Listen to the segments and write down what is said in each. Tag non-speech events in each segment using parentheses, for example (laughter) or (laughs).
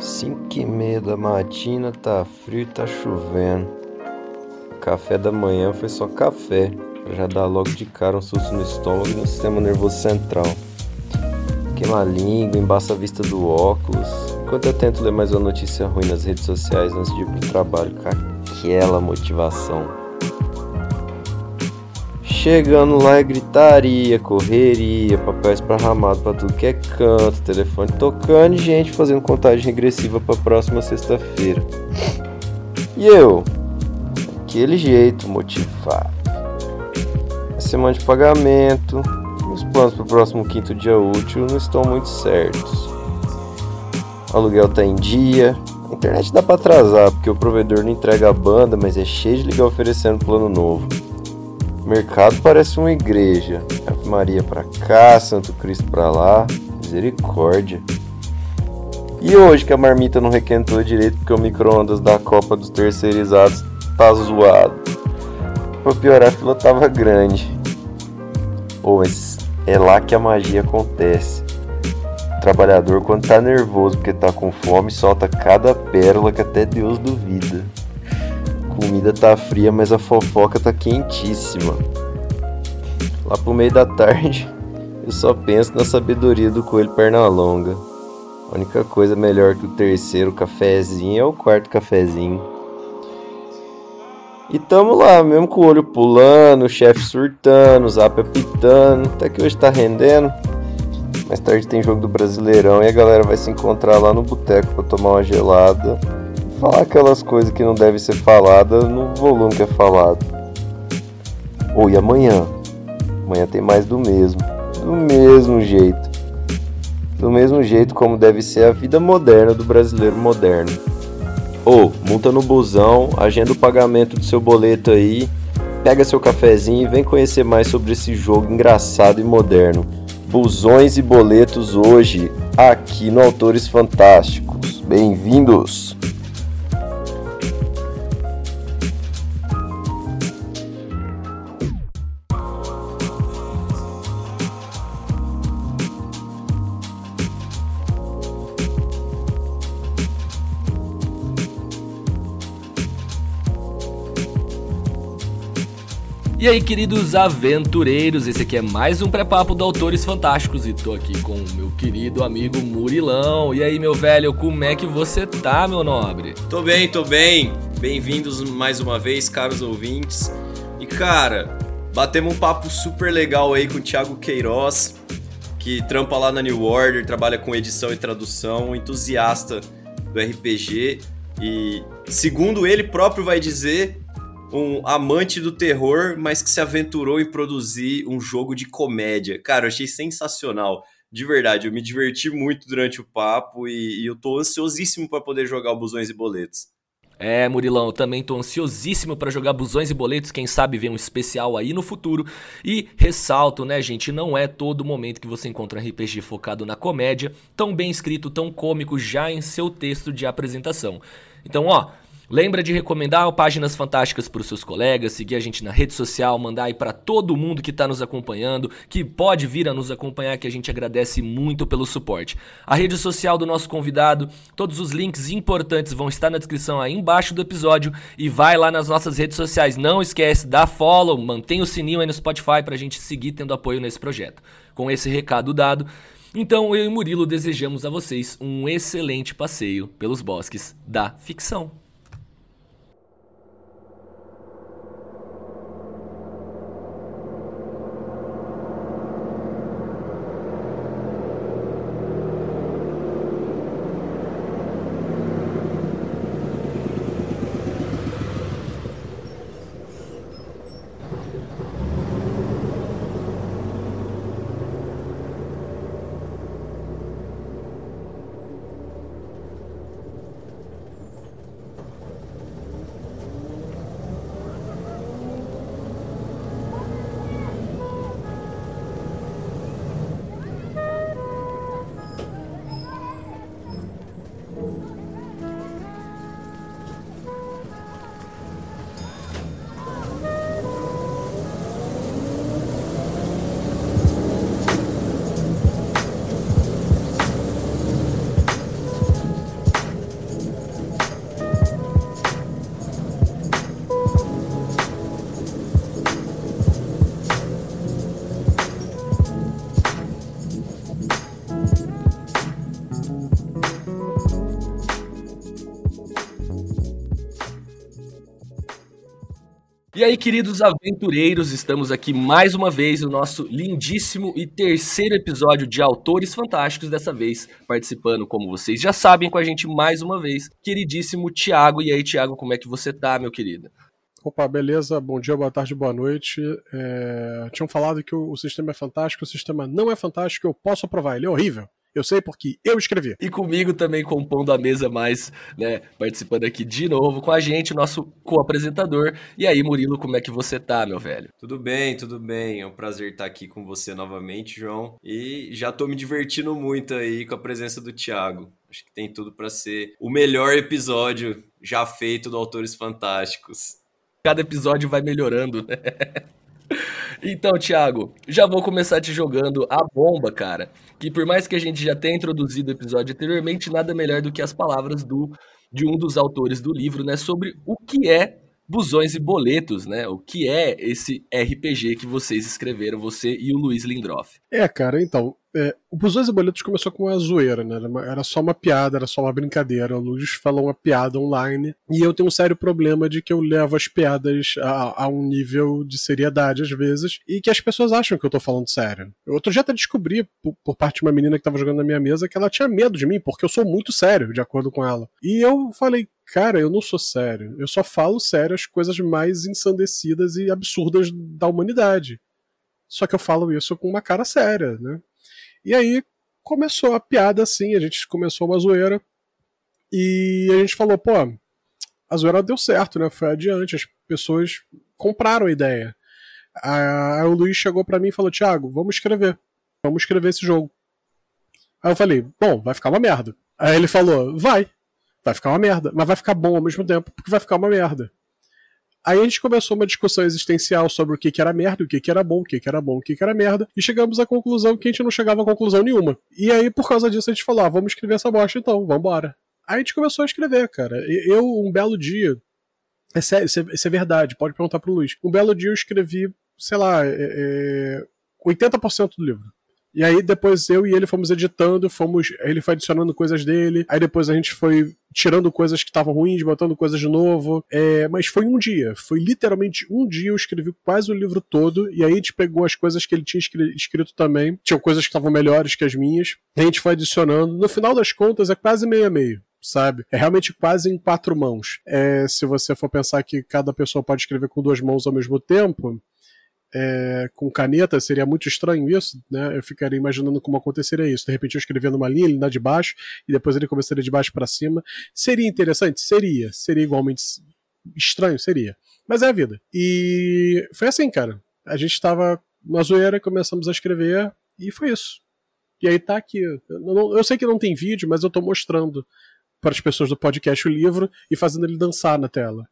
Cinco e meia da matina, tá frio e tá chovendo. Café da manhã foi só café, pra já dar logo de cara um susto no estômago e no sistema nervoso central. Queima a língua, embaça a vista do óculos. Enquanto eu tento ler mais uma notícia ruim nas redes sociais antes de ir pro trabalho com aquela motivação. Chegando lá é gritaria, correria, papel esparramado pra tudo que é canto, telefone tocando e gente fazendo contagem regressiva pra próxima sexta-feira. E eu, aquele jeito, motivado. Semana de pagamento, os planos pro próximo quinto dia útil não estão muito certos. O aluguel tá em dia, a internet dá pra atrasar porque o provedor não entrega a banda, mas é cheio de ligar oferecendo plano novo. Mercado parece uma igreja. Ave Maria para cá, Santo Cristo para lá. Misericórdia. E hoje que a marmita não requentou direito porque o micro-ondas da Copa dos Terceirizados tá zoado. Pra piorar, a fila tava grande. Pô, mas é lá que a magia acontece. O trabalhador, quando tá nervoso porque tá com fome, solta cada pérola que até Deus duvida comida tá fria, mas a fofoca tá quentíssima. Lá pro meio da tarde, (laughs) eu só penso na sabedoria do coelho Pernalonga. A única coisa melhor que o terceiro cafezinho é o quarto cafezinho. E tamo lá, mesmo com o olho pulando, o chefe surtando, o zap apitando, até que hoje tá rendendo. Mais tarde tem jogo do Brasileirão e a galera vai se encontrar lá no boteco pra tomar uma gelada falar aquelas coisas que não devem ser faladas no volume que é falado. Ou e amanhã? Amanhã tem mais do mesmo. Do mesmo jeito. Do mesmo jeito como deve ser a vida moderna do brasileiro moderno. Ou, multa no busão, agenda o pagamento do seu boleto aí, pega seu cafezinho e vem conhecer mais sobre esse jogo engraçado e moderno. Busões e boletos hoje, aqui no Autores Fantásticos. Bem-vindos! E aí, queridos aventureiros, esse aqui é mais um pré-papo do Autores Fantásticos e tô aqui com o meu querido amigo Murilão. E aí, meu velho, como é que você tá, meu nobre? Tô bem, tô bem. Bem-vindos mais uma vez, caros ouvintes. E cara, batemos um papo super legal aí com o Thiago Queiroz, que trampa lá na New Order, trabalha com edição e tradução, entusiasta do RPG e, segundo ele próprio vai dizer, um amante do terror, mas que se aventurou em produzir um jogo de comédia. Cara, eu achei sensacional. De verdade, eu me diverti muito durante o papo e, e eu tô ansiosíssimo para poder jogar o Busões e Boletos. É, Murilão, eu também tô ansiosíssimo para jogar Busões e Boletos, quem sabe ver um especial aí no futuro. E ressalto, né, gente, não é todo momento que você encontra um RPG focado na comédia, tão bem escrito, tão cômico já em seu texto de apresentação. Então, ó, Lembra de recomendar Páginas Fantásticas para os seus colegas, seguir a gente na rede social, mandar aí para todo mundo que está nos acompanhando, que pode vir a nos acompanhar, que a gente agradece muito pelo suporte. A rede social do nosso convidado, todos os links importantes vão estar na descrição aí embaixo do episódio e vai lá nas nossas redes sociais. Não esquece, dá follow, mantém o sininho aí no Spotify para a gente seguir tendo apoio nesse projeto. Com esse recado dado, então eu e Murilo desejamos a vocês um excelente passeio pelos bosques da ficção. E aí, queridos aventureiros, estamos aqui mais uma vez no nosso lindíssimo e terceiro episódio de Autores Fantásticos, dessa vez participando, como vocês já sabem, com a gente mais uma vez, queridíssimo Tiago. E aí, Tiago, como é que você tá, meu querido? Opa, beleza? Bom dia, boa tarde, boa noite. É... Tinham falado que o, o sistema é fantástico, o sistema não é fantástico, eu posso aprovar, ele é horrível. Eu sei porque eu escrevi. E comigo também compondo a mesa mais, né, participando aqui de novo com a gente, nosso co-apresentador. E aí, Murilo, como é que você tá, meu velho? Tudo bem, tudo bem. É um prazer estar aqui com você novamente, João. E já tô me divertindo muito aí com a presença do Thiago. Acho que tem tudo para ser o melhor episódio já feito do Autores Fantásticos. Cada episódio vai melhorando, né? (laughs) Então, Thiago, já vou começar te jogando a bomba, cara. Que por mais que a gente já tenha introduzido o episódio anteriormente, nada melhor do que as palavras do, de um dos autores do livro, né? Sobre o que é busões e boletos, né? O que é esse RPG que vocês escreveram, você e o Luiz Lindroff? É, cara, então, é, o Busões e Boletos começou com uma zoeira, né? Era só uma piada, era só uma brincadeira. O Luiz falou uma piada online. E eu tenho um sério problema de que eu levo as piadas a, a, um nível de seriedade, às vezes, e que as pessoas acham que eu tô falando sério. Outro dia até descobri, por, por parte de uma menina que tava jogando na minha mesa, que ela tinha medo de mim, porque eu sou muito sério, de acordo com ela. E eu falei, cara, eu não sou sério. Eu só falo sério as coisas mais ensandecidas e absurdas da humanidade. Só que eu falo isso com uma cara séria, né? E aí começou a piada assim, a gente começou uma zoeira e a gente falou, pô, a zoeira deu certo, né? Foi adiante, as pessoas compraram a ideia. Aí o Luiz chegou para mim e falou: Thiago, vamos escrever. Vamos escrever esse jogo. Aí eu falei: Bom, vai ficar uma merda. Aí ele falou: Vai. Vai ficar uma merda. Mas vai ficar bom ao mesmo tempo, porque vai ficar uma merda. Aí a gente começou uma discussão existencial sobre o que, que era merda, o que, que era bom, o que, que era bom, o que, que era merda, e chegamos à conclusão que a gente não chegava a conclusão nenhuma. E aí, por causa disso, a gente falou: ah, vamos escrever essa bosta então, vambora. Aí a gente começou a escrever, cara. Eu, um belo dia. É sério, isso é, isso é verdade, pode perguntar pro Luiz. Um belo dia eu escrevi, sei lá, é, é, 80% do livro. E aí depois eu e ele fomos editando, fomos, ele foi adicionando coisas dele, aí depois a gente foi tirando coisas que estavam ruins, botando coisas de novo. É, mas foi um dia, foi literalmente um dia eu escrevi quase o livro todo, e aí a gente pegou as coisas que ele tinha escrito também, tinham coisas que estavam melhores que as minhas, a gente foi adicionando. No final das contas é quase meio a meio sabe? É realmente quase em quatro mãos. É, se você for pensar que cada pessoa pode escrever com duas mãos ao mesmo tempo, é, com caneta, seria muito estranho isso, né? Eu ficaria imaginando como aconteceria isso. De repente eu escrevendo uma linha, ele dá de baixo, e depois ele começaria de baixo para cima. Seria interessante? Seria. Seria igualmente estranho? Seria. Mas é a vida. E foi assim, cara. A gente estava na zoeira, começamos a escrever, e foi isso. E aí tá aqui. Eu, não, eu sei que não tem vídeo, mas eu tô mostrando para as pessoas do podcast o livro e fazendo ele dançar na tela.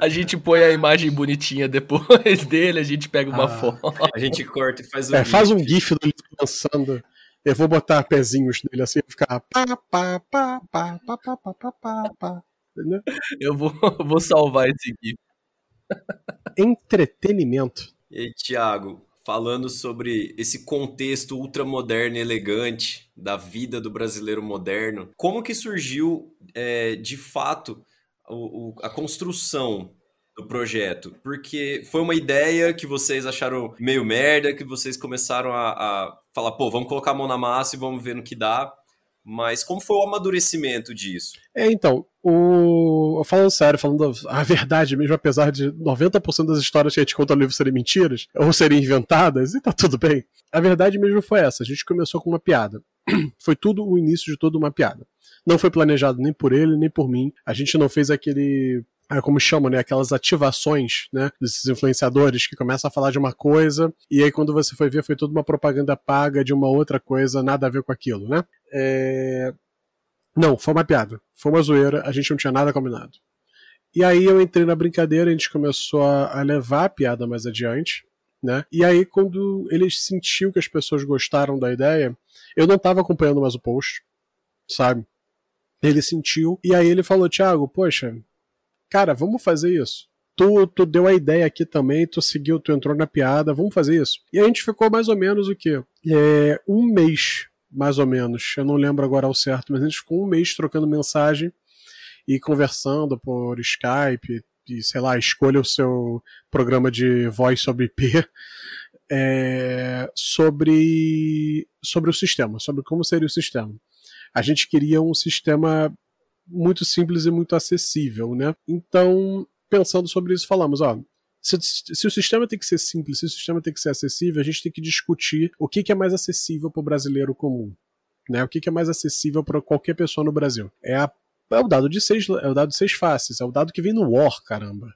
A gente põe a imagem bonitinha depois dele, a gente pega uma ah, foto. A gente corta e faz um é, GIF. Faz um GIF do livro dançando. Eu vou botar pezinhos nele assim, ficar pá, pá, pá, pá, pá, pá, pá, pá, pá, pá. Eu vou, vou salvar esse GIF. Entretenimento. E Thiago, falando sobre esse contexto ultramoderno e elegante da vida do brasileiro moderno. Como que surgiu, é, de fato, o, o, a construção do projeto? Porque foi uma ideia que vocês acharam meio merda, que vocês começaram a, a falar, pô, vamos colocar a mão na massa e vamos ver no que dá. Mas como foi o amadurecimento disso? É, então, o... falando sério, falando a verdade mesmo, apesar de 90% das histórias que a gente conta no livro serem mentiras, ou serem inventadas, e tá tudo bem. A verdade mesmo foi essa. A gente começou com uma piada. (clears throat) foi tudo o início de toda uma piada. Não foi planejado nem por ele, nem por mim. A gente não fez aquele é como chamam, né, aquelas ativações, né, desses influenciadores que começam a falar de uma coisa e aí quando você foi ver foi toda uma propaganda paga de uma outra coisa, nada a ver com aquilo, né? É... Não, foi uma piada, foi uma zoeira, a gente não tinha nada combinado. E aí eu entrei na brincadeira, a gente começou a, levar a piada mais adiante, né? E aí quando ele sentiu que as pessoas gostaram da ideia, eu não estava acompanhando mais o post, sabe? Ele sentiu e aí ele falou, Thiago, poxa, cara, vamos fazer isso. Tu, tu deu a ideia aqui também, tu seguiu, tu entrou na piada, vamos fazer isso. E a gente ficou mais ou menos o quê? É, um mês, mais ou menos. Eu não lembro agora ao certo, mas a gente ficou um mês trocando mensagem e conversando por Skype, e, sei lá, escolha o seu programa de voz sobre IP é, sobre, sobre o sistema, sobre como seria o sistema. A gente queria um sistema muito simples e muito acessível, né? Então, pensando sobre isso, falamos, ó, se, se, o sistema tem que ser simples, se o sistema tem que ser acessível, a gente tem que discutir o que, que é mais acessível para o brasileiro comum. Né? O que, que é mais acessível para qualquer pessoa no Brasil? É, a, é o dado de seis, é o dado de seis faces, é o dado que vem no War, caramba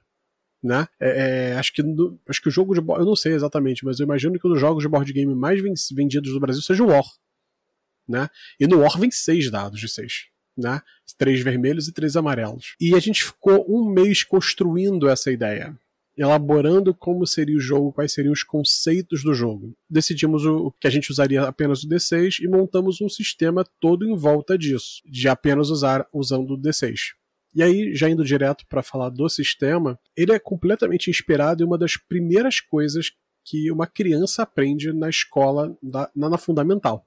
né? É, é, acho, que no, acho que o jogo de eu não sei exatamente, mas eu imagino que um dos jogos de board game mais vendidos do Brasil seja o War, né? E no War vem seis dados de seis, né? Três vermelhos e três amarelos. E a gente ficou um mês construindo essa ideia, elaborando como seria o jogo, quais seriam os conceitos do jogo. Decidimos o, que a gente usaria apenas o D6 e montamos um sistema todo em volta disso, de apenas usar usando o D6. E aí, já indo direto para falar do sistema, ele é completamente inspirado em uma das primeiras coisas que uma criança aprende na escola, na, na fundamental,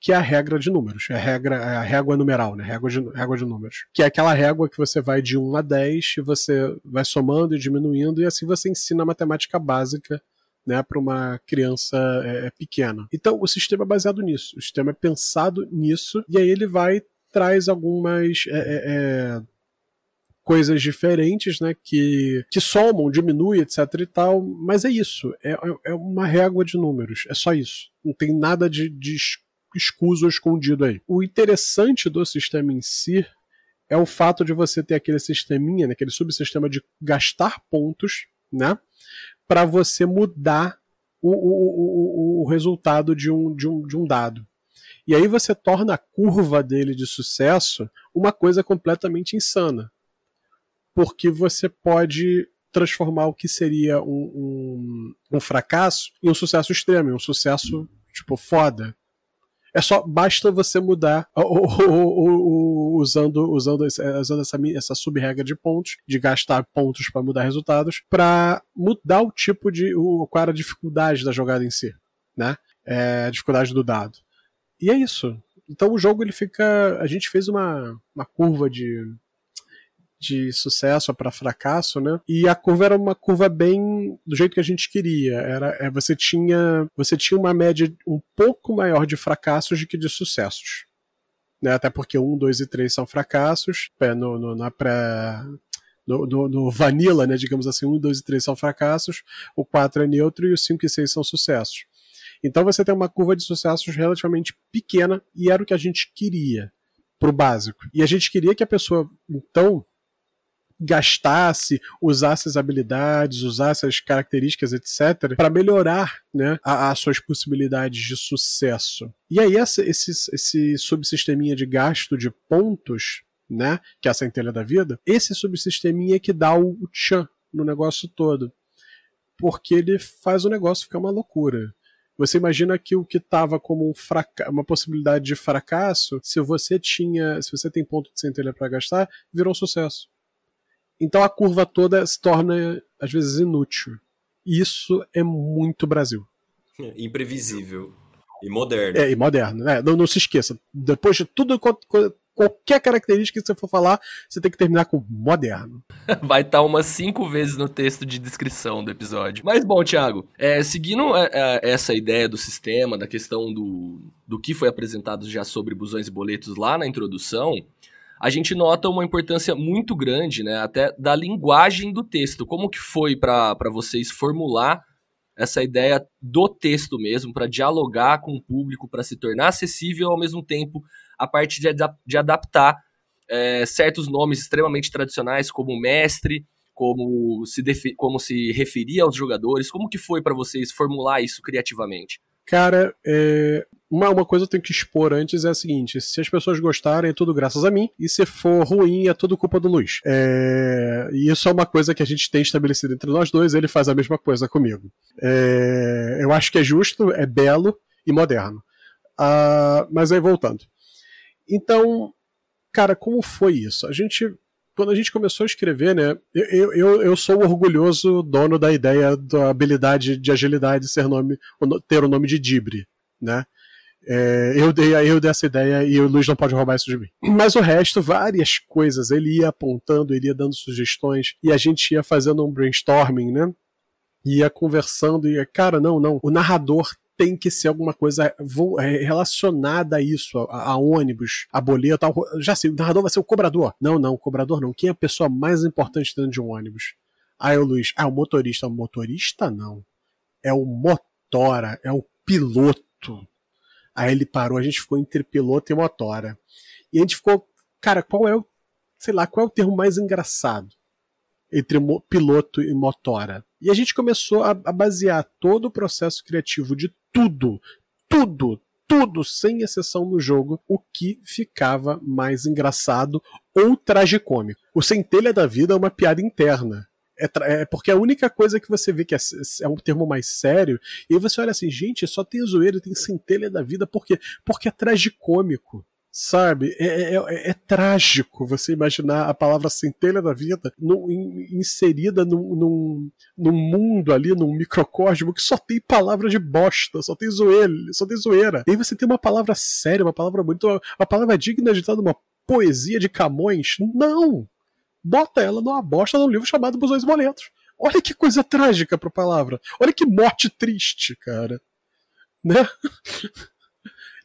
que é a regra de números, é a regra, é a régua numeral, né? Régua de, régua de números. Que é aquela régua que você vai de 1 a 10 e você vai somando e diminuindo, e assim você ensina a matemática básica né, para uma criança é, é, pequena. Então, o sistema é baseado nisso, o sistema é pensado nisso, e aí ele vai traz algumas é, é, é coisas diferentes, né, que, que somam, diminuem, etc e tal, mas é isso, é, é uma régua de números, é só isso. Não tem nada de, de escuso ou escondido aí. O interessante do sistema em si é o fato de você ter aquele sisteminha, né, aquele subsistema de gastar pontos, né, para você mudar o, o, o, o resultado de um, de, um, de um dado. E aí você torna a curva dele de sucesso uma coisa completamente insana porque você pode transformar o que seria um, um, um fracasso em um sucesso extremo, um sucesso tipo foda. É só basta você mudar usando usando, usando essa, essa sub-regra de pontos, de gastar pontos para mudar resultados, para mudar o tipo de o, qual era a dificuldade da jogada em si, né? É, a dificuldade do dado. E é isso. Então o jogo ele fica, a gente fez uma, uma curva de de sucesso para fracasso, né? E a curva era uma curva bem do jeito que a gente queria. Era, é, você tinha você tinha uma média um pouco maior de fracassos do que de sucessos. Né? Até porque um, dois e três são fracassos. É, no, no, na pré no, no, no, Vanilla, né, digamos assim, 1, 2 e 3 são fracassos, o 4 é neutro e o 5 e 6 são sucessos. Então você tem uma curva de sucessos relativamente pequena e era o que a gente queria pro básico. E a gente queria que a pessoa, então, gastasse, usasse as habilidades, usasse as características, etc., para melhorar né, as suas possibilidades de sucesso. E aí, essa, esse, esse subsisteminha de gasto de pontos, né, que é a centelha da vida, esse subsisteminha é que dá o, o tchan no negócio todo. Porque ele faz o negócio ficar uma loucura. Você imagina que o que estava como um uma possibilidade de fracasso, se você tinha, se você tem ponto de centelha para gastar, virou um sucesso. Então a curva toda se torna, às vezes, inútil. E isso é muito Brasil. Imprevisível. E moderno. É, e moderno. Né? Não, não se esqueça. Depois de tudo, qualquer característica que você for falar, você tem que terminar com moderno. (laughs) Vai estar tá umas cinco vezes no texto de descrição do episódio. Mas bom, Thiago, é, seguindo é, é, essa ideia do sistema, da questão do, do que foi apresentado já sobre busões e boletos lá na introdução, a gente nota uma importância muito grande, né, até da linguagem do texto. Como que foi para vocês formular essa ideia do texto mesmo, para dialogar com o público, para se tornar acessível ao mesmo tempo a parte de, de adaptar é, certos nomes extremamente tradicionais, como mestre, como se, como se referia aos jogadores? Como que foi para vocês formular isso criativamente? Cara, é, uma, uma coisa eu tenho que expor antes é a seguinte: se as pessoas gostarem, é tudo graças a mim, e se for ruim, é tudo culpa do Luiz. É, e isso é uma coisa que a gente tem estabelecido entre nós dois, ele faz a mesma coisa comigo. É, eu acho que é justo, é belo e moderno. Uh, mas aí voltando. Então, cara, como foi isso? A gente quando a gente começou a escrever, né, eu, eu, eu sou orgulhoso dono da ideia da habilidade de agilidade ser nome, ter o nome de Dibre, né? É, eu, dei, eu dei essa ideia e o Luiz não pode roubar isso de mim. Mas o resto, várias coisas. Ele ia apontando, ele ia dando sugestões e a gente ia fazendo um brainstorming, né? Ia conversando e, cara, não, não. O narrador tem que ser alguma coisa é, relacionada a isso, a, a ônibus, a boleto. já sei, o narrador vai ser o cobrador. Não, não, o cobrador não. Quem é a pessoa mais importante dentro de um ônibus? Aí o Luiz, ah, o motorista. O motorista não. É o motora, é o piloto. Aí ele parou, a gente ficou entre piloto e motora. E a gente ficou, cara, qual é o, sei lá, qual é o termo mais engraçado entre piloto e motora? E a gente começou a, a basear todo o processo criativo de tudo, tudo, tudo, sem exceção no jogo, o que ficava mais engraçado ou tragicômico. O Centelha da Vida é uma piada interna. É, é, porque a única coisa que você vê que é, é, um termo mais sério, e aí você olha assim, gente, só tem zoeira, tem centelha da vida, por quê? Porque é tragicômico. Sabe? É, é, é, é, trágico você imaginar a palavra centelha da vida no, in, inserida num, num, num, mundo ali, num microcosmo que só tem palavra de bosta, só tem zoeira, só tem zoeira. E aí você tem uma palavra séria, uma palavra bonita, uma, uma palavra digna de estar numa poesia de Camões. Não! bota ela numa bosta num livro chamado Busões Boletos. Olha que coisa trágica pra palavra. Olha que morte triste, cara. Né? (laughs)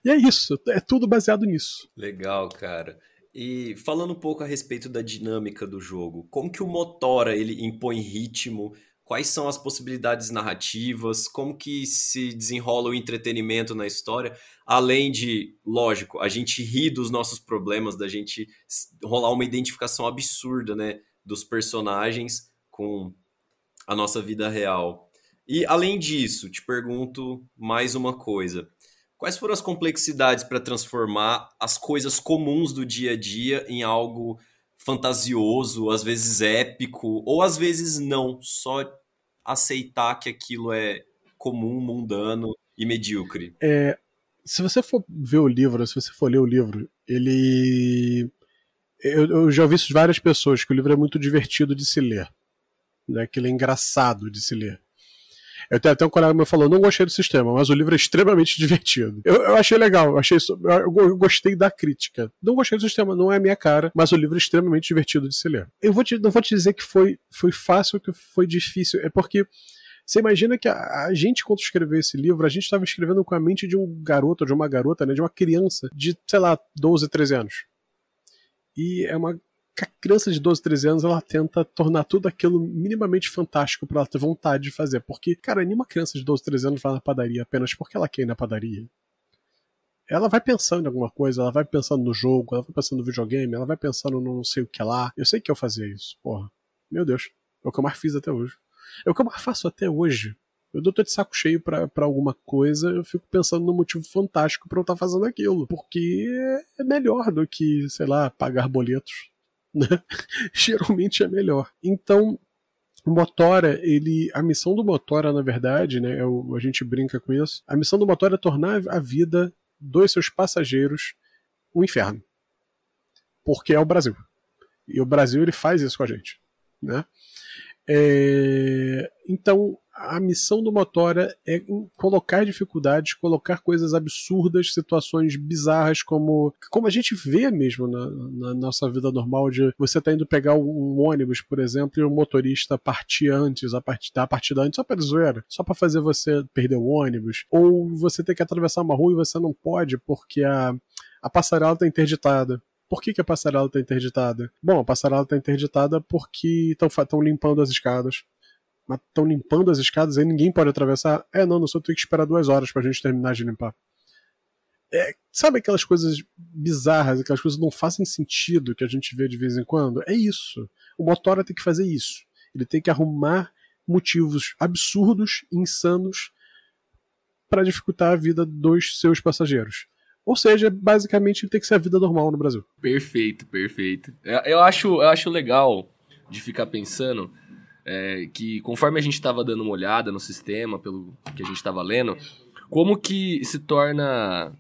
e é isso. É tudo baseado nisso. Legal, cara. E falando um pouco a respeito da dinâmica do jogo, como que o Motora ele impõe ritmo quais são as possibilidades narrativas, como que se desenrola o entretenimento na história, além de, lógico, a gente rir dos nossos problemas, da gente rolar uma identificação absurda, né, dos personagens com a nossa vida real. E além disso, te pergunto mais uma coisa. Quais foram as complexidades para transformar as coisas comuns do dia a dia em algo fantasioso, às vezes épico, ou às vezes não, só aceitar que aquilo é comum, mundano e medíocre. É, se você for ver o livro, se você for ler o livro, ele. Eu, eu já ouvi várias pessoas que o livro é muito divertido de se ler. Né, que ele é engraçado de se ler. Eu tenho até um colega meu falou, não gostei do sistema, mas o livro é extremamente (laughs) divertido. Eu, eu achei legal, eu achei eu, eu, gostei da crítica. Não gostei do sistema, não é a minha cara, mas o livro é extremamente divertido de se ler. Eu vou te, não vou te dizer que foi, foi fácil que foi difícil, é porque você imagina que a, a, gente, quando escreveu esse livro, a gente estava escrevendo com a mente de um garoto, de uma garota, né, de uma criança de, sei lá, 12, 13 anos. E é uma a criança de 12, 13 anos ela tenta tornar tudo aquilo minimamente fantástico para ela ter vontade de fazer. Porque, cara, nenhuma criança de 12, 13 anos vai na padaria apenas porque ela quer ir na padaria. Ela vai pensando em alguma coisa, ela vai pensando no jogo, ela vai pensando no videogame, ela vai pensando no não sei o que lá. Eu sei que eu fazia isso, porra. Meu Deus. É o que eu mais fiz até hoje. É o que eu mais faço até hoje. Eu tô de saco cheio para alguma coisa, eu fico pensando no motivo fantástico para eu estar tá fazendo aquilo. Porque é melhor do que, sei lá, pagar boletos né? (laughs) geralmente é melhor. Então, o Motora, ele, a missão do Motora, na verdade, né, é o, a gente brinca com isso, a missão do Motora é tornar a vida dos seus passageiros um inferno. Porque é o Brasil. E o Brasil ele faz isso com a gente, né? É, então, a missão do Motora é colocar dificuldades, colocar coisas absurdas, situações bizarras, como, como a gente vê mesmo na, na nossa vida normal, de você tá indo pegar um, ônibus, por exemplo, e o motorista partir antes, a partir da partida antes, só para zoeira, só para fazer você perder o ônibus, ou você ter que atravessar uma rua e você não pode porque a, a passarela tá interditada. Por que, que a passarela está interditada? Bom, a passarela está interditada porque estão limpando as escadas. Mas estão limpando as escadas e ninguém pode atravessar. É, não, não só tem que esperar duas horas para a gente terminar de limpar. É, sabe aquelas coisas bizarras, aquelas coisas que não fazem sentido que a gente vê de vez em quando? É isso. O motora tem que fazer isso. Ele tem que arrumar motivos absurdos, insanos, para dificultar a vida dos seus passageiros. Ou seja, basicamente tem que ser a vida normal no Brasil. Perfeito, perfeito. Eu acho, eu acho legal de ficar pensando é, que conforme a gente estava dando uma olhada no sistema, pelo que a gente estava lendo, como que se torna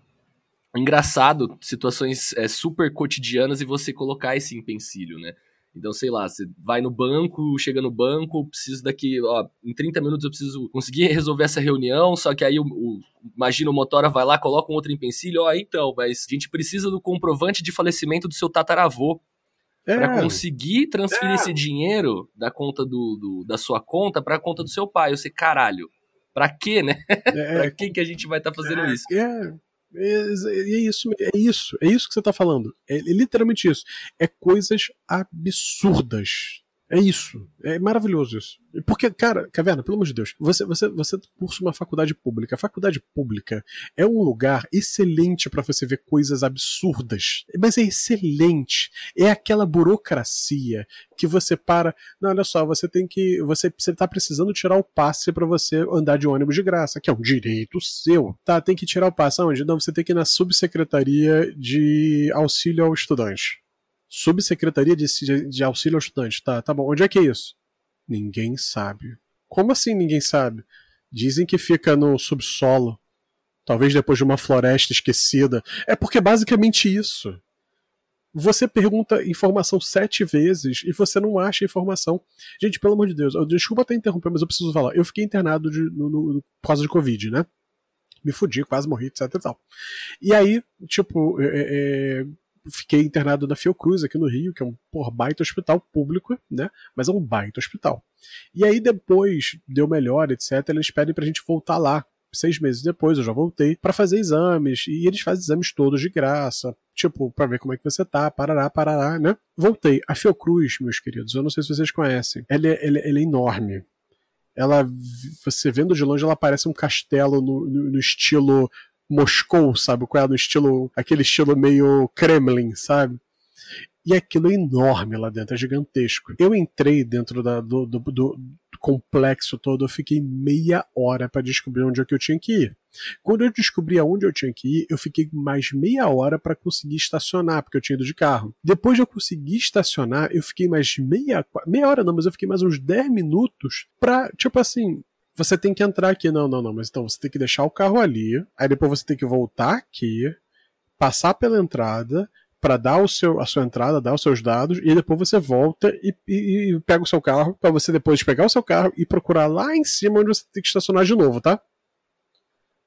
engraçado situações é, super cotidianas e você colocar esse empecilho, né? Então, sei lá, você vai no banco, chega no banco, preciso daqui, ó, em 30 minutos eu preciso conseguir (laughs) resolver essa reunião, só que aí o, o imagina o motora vai lá, coloca um outro empecilho, ó, então, mas a gente precisa do comprovante de falecimento do seu tataravô. É. Para conseguir transferir é. esse dinheiro da conta do, do da sua conta para a conta do seu pai. Eu sei, caralho, pra quê, né? É. (laughs) pra que, que a gente vai estar tá fazendo é, isso? É. É, isso, é isso, é isso que você está falando. É, é literalmente isso. É coisas absurdas. É isso. É maravilhoso isso. Porque, cara, Caverna, pelo amor de Deus, você, você, você cursa uma faculdade pública. A faculdade pública é um lugar excelente para você ver coisas absurdas. Mas é excelente. É aquela burocracia que você para. Não, olha só, você tem que. Você, você tá precisando tirar o passe para você andar de ônibus de graça, que é um direito seu. Tá, tem que tirar o passe. Aonde? Não, você tem que ir na subsecretaria de auxílio ao estudante. Subsecretaria de, de, Auxílio ao Estudante. Tá, tá bom. Onde é que é isso? Ninguém sabe. Como assim ninguém sabe? Dizem que fica no subsolo. Talvez depois de uma floresta esquecida. É porque é basicamente isso. Você pergunta informação sete vezes e você não acha informação. Gente, pelo amor de Deus, eu, desculpa até interromper, mas eu preciso falar. Eu fiquei internado de, no, no, por causa de Covid, né? Me fudi, quase morri, etc e tal. E aí, tipo, é, é, fiquei internado na Fiocruz, aqui no Rio, que é um por baita hospital público, né? Mas é um baita hospital. E aí, depois deu melhor, etc., eles pedem pra gente voltar lá. Seis meses depois eu já voltei para fazer exames, e eles fazem exames todos de graça, tipo, para ver como é que você tá, parará, parará, né? Voltei. A Fiocruz, meus queridos, eu não sei se vocês conhecem, ela é, é, é enorme ela você vendo de longe ela parece um castelo no, no, no, estilo Moscou, sabe? Qual é? No estilo, aquele estilo meio Kremlin, sabe? E aquilo é enorme lá dentro, é gigantesco. Eu entrei dentro da, do, do, do, complexo todo, eu fiquei meia hora para descobrir onde é que eu tinha que ir. Quando eu descobri aonde eu tinha que ir, eu fiquei mais meia hora para conseguir estacionar, porque eu tinha ido de carro. Depois de eu conseguir estacionar, eu fiquei mais meia, meia hora não, mas eu fiquei mais uns 10 minutos pra, tipo assim, você tem que entrar aqui. Não, não, não. Mas então você tem que deixar o carro ali. Aí depois você tem que voltar aqui, passar pela entrada para dar o seu, a sua entrada, dar os seus dados, e depois você volta e, e, e pega o seu carro, para você depois pegar o seu carro e procurar lá em cima onde você tem que estacionar de novo, tá?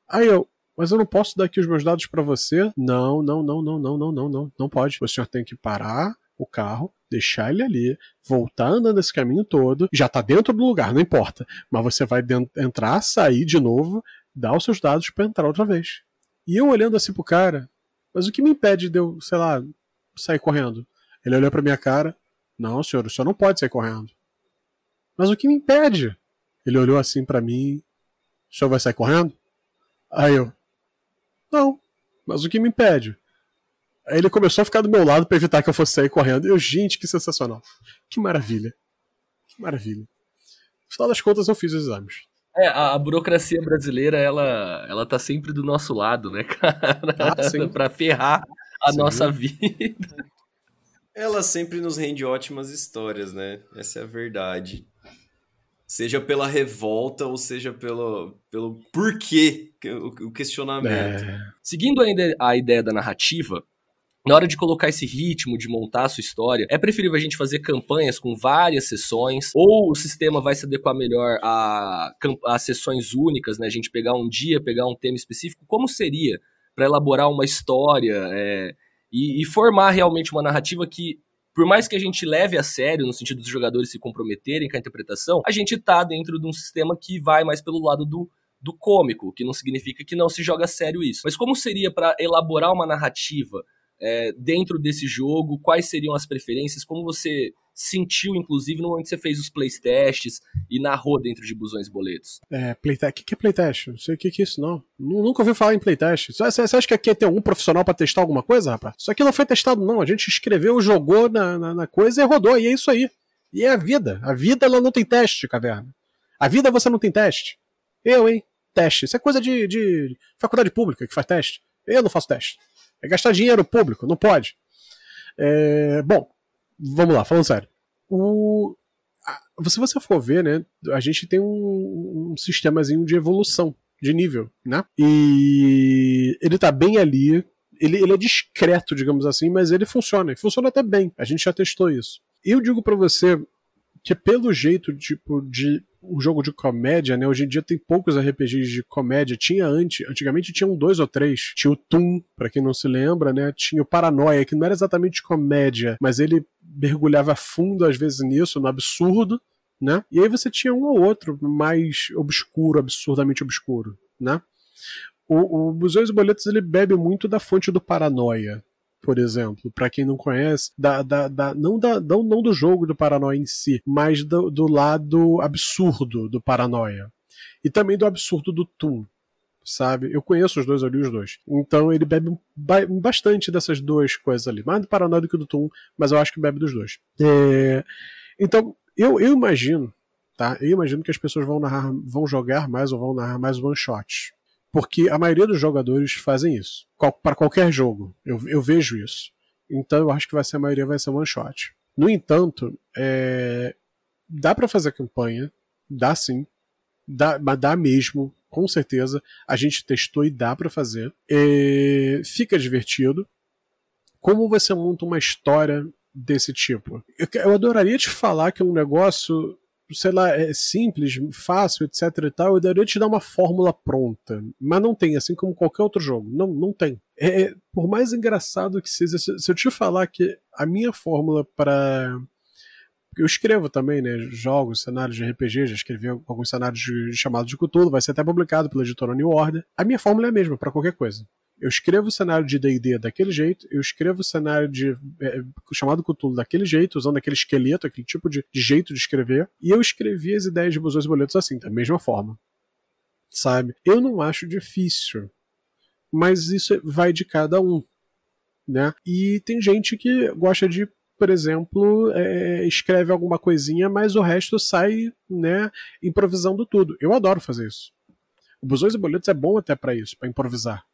Aí eu, mas eu não posso dar aqui os meus dados para você? Não, não, não, não, não, não, não, não, não pode. O senhor tem que parar o carro, deixar ele ali, voltar andando esse caminho todo, já tá dentro do lugar, não importa. Mas você vai entrar, sair de novo, dar os seus dados para entrar outra vez. E eu olhando assim pro cara, mas o que me impede de eu, sei lá, sair correndo? Ele olhou pra minha cara, não, senhor, o senhor não pode sair correndo. Mas o que me impede? Ele olhou assim para mim, o senhor vai sair correndo? Aí eu, não, mas o que me impede? Aí ele começou a ficar do meu lado para evitar que eu fosse sair correndo. Eu, gente, que sensacional. Que maravilha. Que maravilha. No final das contas, eu fiz os exames. É, a, a, burocracia brasileira, ela, ela tá sempre do nosso lado, né, (laughs) cara? Ah, (laughs) pra ferrar a sim. nossa vida. Ela sempre nos rende ótimas histórias, né? Essa é a verdade. Seja pela revolta ou seja pelo, pelo porquê, o, o questionamento. É. Seguindo ainda a ideia da narrativa, na hora de colocar esse ritmo, de montar a sua história, é preferível a gente fazer campanhas com várias sessões, ou o sistema vai se adequar melhor a, a sessões únicas, né? A gente pegar um dia, pegar um tema específico. Como seria para elaborar uma história é, e, e formar realmente uma narrativa que por mais que a gente leve a sério, no sentido dos jogadores se comprometerem com a interpretação, a gente tá dentro de um sistema que vai mais pelo lado do, do cômico, que não significa que não se joga a sério isso. Mas como seria para elaborar uma narrativa é, dentro desse jogo, quais seriam as preferências, como você sentiu, inclusive, no momento que você fez os playtests e narrou dentro de Busões Boletos? É, playtest. O que, que é playtest? Não sei o que, que é isso, não. Nunca ouvi falar em playtest. Você acha que aqui tem algum profissional para testar alguma coisa, rapaz? Isso aqui não foi testado, não. A gente escreveu, jogou na, na, na, coisa e rodou, e é isso aí. E é a vida. A vida, ela não tem teste, caverna. A vida você não tem teste. Eu, hein? Teste. Isso é coisa de, de faculdade pública que faz teste. Eu não faço teste. É gastar dinheiro público, não pode. É, bom, vamos lá, falando sério. O, a, se você for ver, né, a gente tem um, um sistemazinho de evolução, de nível, né? E ele tá bem ali, ele, ele é discreto, digamos assim, mas ele funciona, e funciona até bem. A gente já testou isso. eu digo para você que pelo jeito tipo de um jogo de comédia, né? Hoje em dia tem poucos RPGs de comédia. Tinha antes, antigamente tinham dois ou três. Tinha o Toon, para quem não se lembra, né? Tinha o Paranoia, que não era exatamente comédia, mas ele mergulhava fundo às vezes nisso, no absurdo, né? E aí você tinha um ou outro mais obscuro, absurdamente obscuro, né? O, o Busões e Boletos ele bebe muito da fonte do Paranoia, por exemplo, para quem não conhece, da, da, da, não, da, não, não do jogo do Paranoia em si, mas do, do lado absurdo do Paranoia. E também do absurdo do Toon, sabe? Eu conheço os dois, li os dois. Então ele bebe bastante dessas duas coisas ali. Mais do Paranoia do que do Toon, mas eu acho que bebe dos dois. É... Então, eu, eu imagino, tá? Eu imagino que as pessoas vão narrar, vão jogar mais ou vão narrar mais one-shots. Porque a maioria dos jogadores fazem isso. Qual, para qualquer jogo. Eu, eu vejo isso. Então eu acho que vai ser a maioria vai ser one shot. No entanto, é, dá para fazer campanha, dá sim, dá, mas dá mesmo, com certeza. A gente testou e dá para fazer. É, fica divertido. Como você monta uma história desse tipo? Eu, eu adoraria te falar que é um negócio sei lá, é simples, fácil, etc e tal, eu daria te dar uma fórmula pronta. Mas não tem, assim como qualquer outro jogo. Não, não tem. É, é por mais engraçado que seja, se, se eu te falar que a minha fórmula para eu escrevo também, né? Jogos, cenários de RPG, já escrevi alguns cenários de, de chamado de Cthulhu, vai ser até publicado pela editora New Order. A minha fórmula é a mesma para qualquer coisa. Eu escrevo o cenário de D&D daquele jeito, eu escrevo o cenário de é, chamado Cthulhu daquele jeito, usando aquele esqueleto, aquele tipo de, de, jeito de escrever, e eu escrevi as ideias de Busões e Boletos assim, da mesma forma. Sabe? Eu não acho difícil, mas isso vai de cada um, né? E tem gente que gosta de por exemplo, é, escreve alguma coisinha, mas o resto sai, né, improvisando tudo. Eu adoro fazer isso. O Busões e Boletos é bom até para isso, para improvisar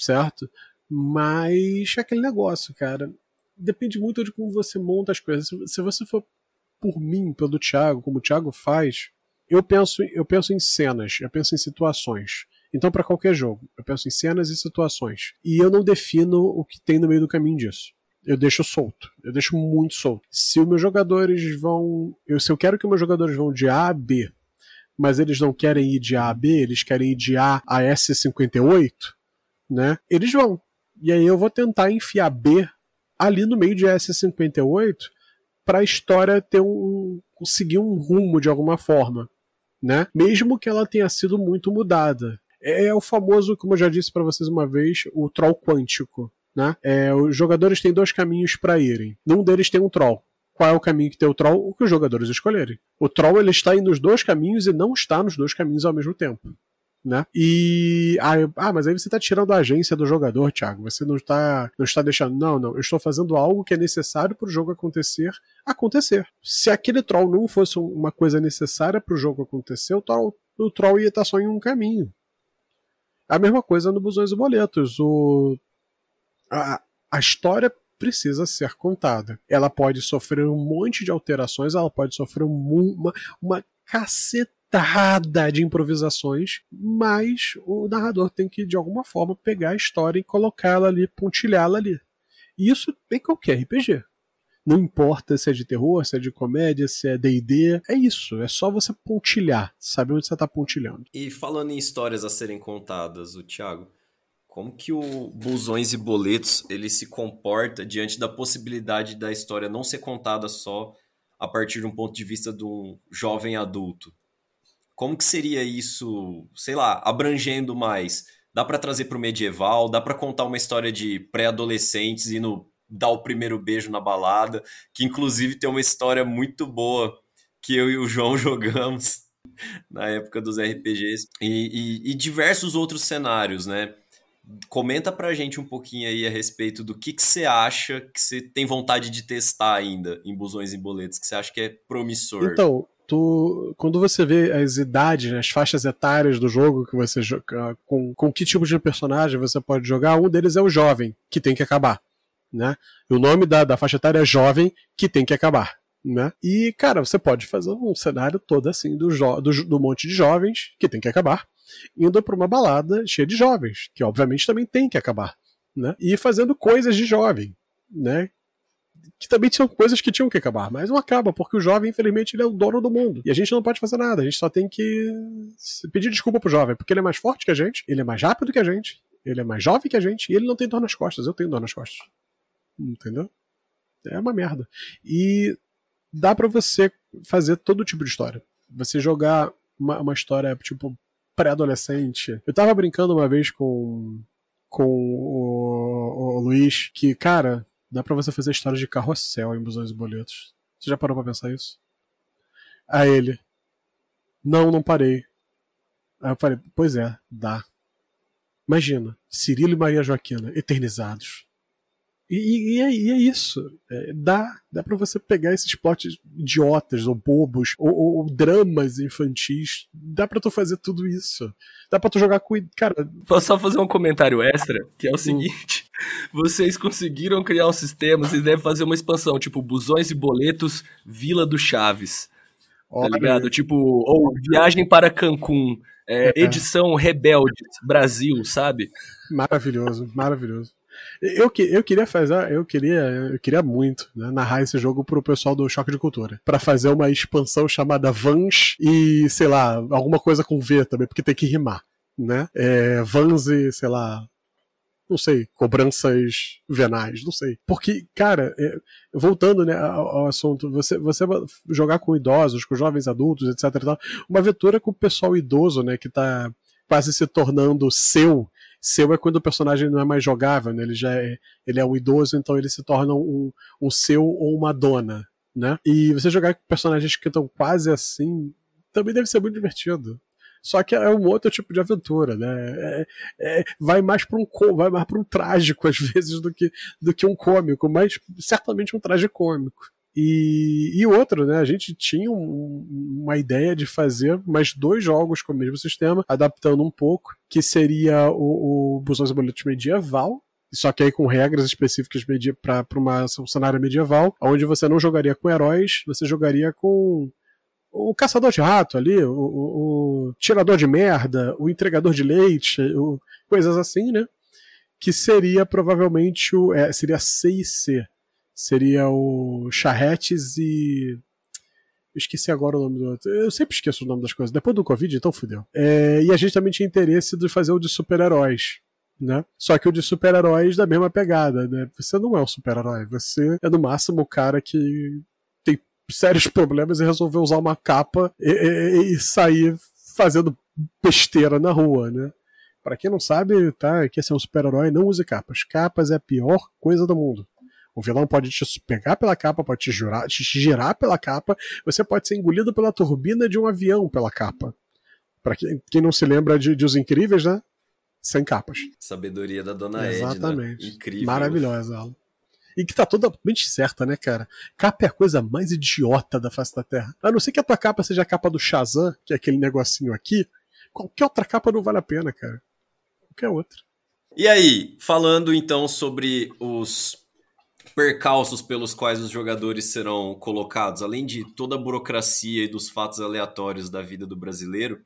certo? Mas é aquele negócio, cara. Depende muito de como você monta as coisas. Se você for por mim, pelo Thiago, como o Thiago faz, eu penso, eu penso em cenas, eu penso em situações. Então, para qualquer jogo, eu penso em cenas e situações. E eu não defino o que tem no meio do caminho disso. Eu deixo solto. Eu deixo muito solto. Se os meus jogadores vão. Eu, se eu quero que meus jogadores vão de A a B, mas eles não querem ir de A a B, eles querem ir de A a S58, né? Eles vão. E aí eu vou tentar enfiar B ali no meio de S58 para a história ter um conseguir um rumo de alguma forma, né? Mesmo que ela tenha sido muito mudada. É, é o famoso, como eu já disse para vocês uma vez, o troll quântico, né? É, os jogadores têm dois caminhos para irem. Num deles tem um troll. Qual é o caminho que tem o troll? O que os jogadores escolherem. O troll ele está indo nos dois caminhos e não está nos dois caminhos ao mesmo tempo né? E ah, eu, ah, mas aí você está tirando a agência do jogador, Thiago. Você não está, não está deixando. Não, não. Eu estou fazendo algo que é necessário para o jogo acontecer, acontecer. Se aquele troll não fosse uma coisa necessária para o jogo acontecer, o troll, o troll ia estar só em um caminho. A mesma coisa no Busões e Boletos. O, a, a história precisa ser contada. Ela pode sofrer um monte de alterações, ela pode sofrer uma, uma caceta de improvisações, mas o narrador tem que, de alguma forma, pegar a história e colocá-la ali, pontilhá-la ali. E isso em qualquer RPG. Não importa se é de terror, se é de comédia, se é D&D, é isso, é só você pontilhar, saber onde você está pontilhando. E falando em histórias a serem contadas, o Thiago, como que o Busões e Boletos ele se comporta diante da possibilidade da história não ser contada só a partir de um ponto de vista de um jovem adulto? Como que seria isso, sei lá, abrangendo mais? Dá para trazer para o medieval? Dá para contar uma história de pré-adolescentes e no dar o primeiro beijo na balada, que inclusive tem uma história muito boa que eu e o João (laughs) jogamos na época dos RPGs e, e, e diversos outros cenários, né? Comenta pra gente um pouquinho aí a respeito do que, que você acha que você tem vontade de testar ainda em Busões e Boletos, que você acha que é promissor. Então, tu, quando você vê as idades, né, as faixas etárias do jogo que você joga, com, com que tipo de personagem você pode jogar, um deles é o jovem, que tem que acabar. Né? O nome da, da faixa etária é jovem, que tem que acabar. Né? E, cara, você pode fazer um cenário todo assim do, do, do monte de jovens que tem que acabar, indo para uma balada cheia de jovens, que obviamente também tem que acabar. Né? E fazendo coisas de jovem, né? Que também são coisas que tinham que acabar, mas não acaba, porque o jovem, infelizmente, ele é o dono do mundo. E a gente não pode fazer nada, a gente só tem que pedir desculpa pro jovem, porque ele é mais forte que a gente, ele é mais rápido que a gente, ele é mais jovem que a gente, e ele não tem dor nas costas, eu tenho dor nas costas. Entendeu? É uma merda. E dá para você fazer todo tipo de história. Você jogar uma, uma história, tipo, pré-adolescente. Eu tava brincando uma vez com, com o, o Luiz que, cara, dá pra você fazer histórias de carrossel em Busões e Boletos. Você já parou pra pensar isso? A ele. Não, não parei. Aí eu falei, pois é, dá. Imagina, Cirilo e Maria Joaquina, eternizados. E, e, é, e é, isso. É, dá dá para você pegar esses plots idiotas, ou bobos, ou, ou, ou dramas infantis. Dá para tu fazer tudo isso. Dá para tu jogar com. Cara. Posso só fazer um comentário extra? Que é o hum. seguinte: vocês conseguiram criar um sistema, vocês devem fazer uma expansão, tipo Busões e Boletos, Vila do Chaves. Tá Olha. Tá ligado? Tipo, ou Viagem para Cancún. É, é. edição Rebeldes, Brasil, sabe? Maravilhoso, maravilhoso. Eu, que, eu queria fazer, eu queria, eu queria muito né, narrar esse jogo pro pessoal do Choque de Cultura. para fazer uma expansão chamada Vans e, sei lá, alguma coisa com V também, porque tem que rimar. Né? É, Vans e, sei lá, não sei, cobranças venais, não sei. Porque, cara, é, voltando né, ao, assunto, você, você jogar com idosos, com jovens adultos, etc. Tal, uma aventura com o pessoal idoso, né, que tá quase se tornando seu seu é quando o personagem não é mais jogável, né? Ele já é, ele é um idoso, então ele se torna um, um seu ou uma dona, né? E você jogar com personagens que estão quase assim também deve ser muito divertido. Só que é um outro tipo de aventura, né? É, é, vai mais para um vai mais para um trágico (laughs) às vezes do que do que um cômico, mas certamente um traje cômico. E, e outro, né? A gente tinha um, uma ideia de fazer mais dois jogos com o mesmo sistema, adaptando um pouco, que seria o, o Busões e Medieval, só que aí com regras específicas para um cenário medieval, onde você não jogaria com heróis, você jogaria com o caçador de rato ali, o, o, o tirador de merda, o entregador de leite, o, coisas assim, né? Que seria provavelmente o. É, seria C e C seria o Charretes e. Eu esqueci agora o nome do outro. Eu sempre esqueço o nome das coisas. Depois do Covid, então fudeu. É, e a gente também tinha interesse de fazer o de super-heróis. Né? Só que o de super-heróis da mesma pegada, né? Você não é um super-herói, você é no máximo o cara que sérios problemas e resolveu usar uma capa e, e, e sair fazendo besteira na rua, né? Para quem não sabe, tá, quer ser um super-herói, não use capas. Capas é a pior coisa do mundo. O vilão pode te pegar pela capa, pode te, jurar, te girar pela capa, você pode ser engolido pela turbina de um avião pela capa. Para quem, quem, não se lembra de, de Os Incríveis, né? Sem capas. Sabedoria da dona Exatamente. Edna. Incrível. Maravilhosa ela. E que tá totalmente certa, né, cara? Capa é a coisa mais idiota da face da Terra. A não ser que a tua capa seja a capa do Shazam, que é aquele negocinho aqui, qualquer outra capa não vale a pena, cara. Qualquer outra. E aí, falando então sobre os percalços pelos quais os jogadores serão colocados, além de toda a burocracia e dos fatos aleatórios da vida do brasileiro,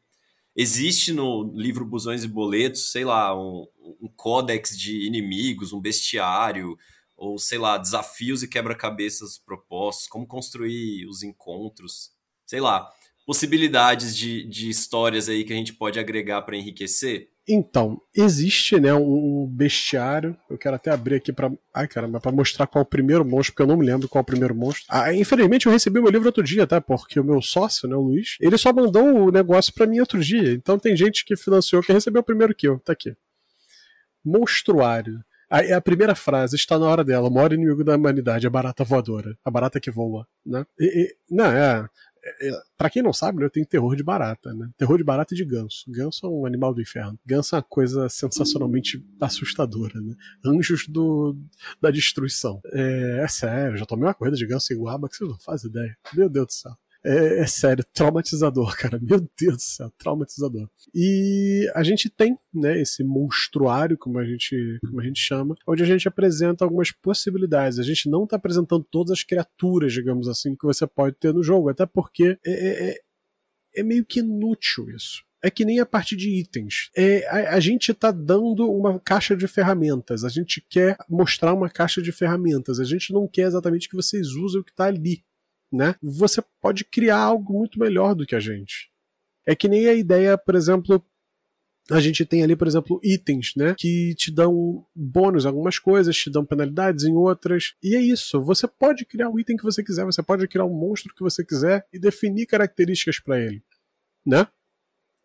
existe no livro Busões e Boletos, sei lá, um, um códex de inimigos, um bestiário, ou sei lá, desafios e quebra-cabeças propostos, como construir os encontros, sei lá, possibilidades de, de histórias aí que a gente pode agregar para enriquecer? Então, existe, né, um bestiário. Eu quero até abrir aqui para, ai caramba, para mostrar qual é o primeiro monstro, porque eu não me lembro qual é o primeiro monstro. Ah, infelizmente eu recebi meu livro outro dia, tá? Porque o meu sócio, né, o Luiz, ele só mandou o negócio para mim outro dia. Então tem gente que financiou que recebeu primeiro que eu. Tá aqui. Monstruário. A primeira frase está na hora dela. O maior inimigo da humanidade, a barata voadora. A barata que voa, né? E, e, não, é. É, é, para quem não sabe, né, eu tenho terror de barata, né? Terror de barata e de ganso. Ganso é um animal do inferno. Ganso é uma coisa sensacionalmente assustadora, né? Anjos do, da destruição. É, é sério, já tomei uma corrida de ganso igual, mas que vocês não fazem ideia. Meu Deus do céu é, é, sério, traumatizador, (laughs) cara. Meu Deus do céu, traumatizador. E a gente tem, né, esse monstruário, como a gente, como a gente chama, onde a gente apresenta algumas possibilidades. A gente não está apresentando todas as criaturas, digamos assim, que você pode ter no jogo, até porque é, é, é, é meio que inútil isso. é que nem a parte de itens. É, a, a, gente está dando uma caixa de ferramentas. A gente quer mostrar uma caixa de ferramentas. A gente não quer exatamente que vocês usem o que está ali. Né? Você pode criar algo muito melhor do que a gente. É que nem a ideia, por exemplo, a gente tem ali, por exemplo, itens, né? Que te dão bônus algumas coisas, te dão penalidades em outras. E é isso. Você pode criar o item que você quiser, você pode criar um monstro que você quiser e definir características para ele, né?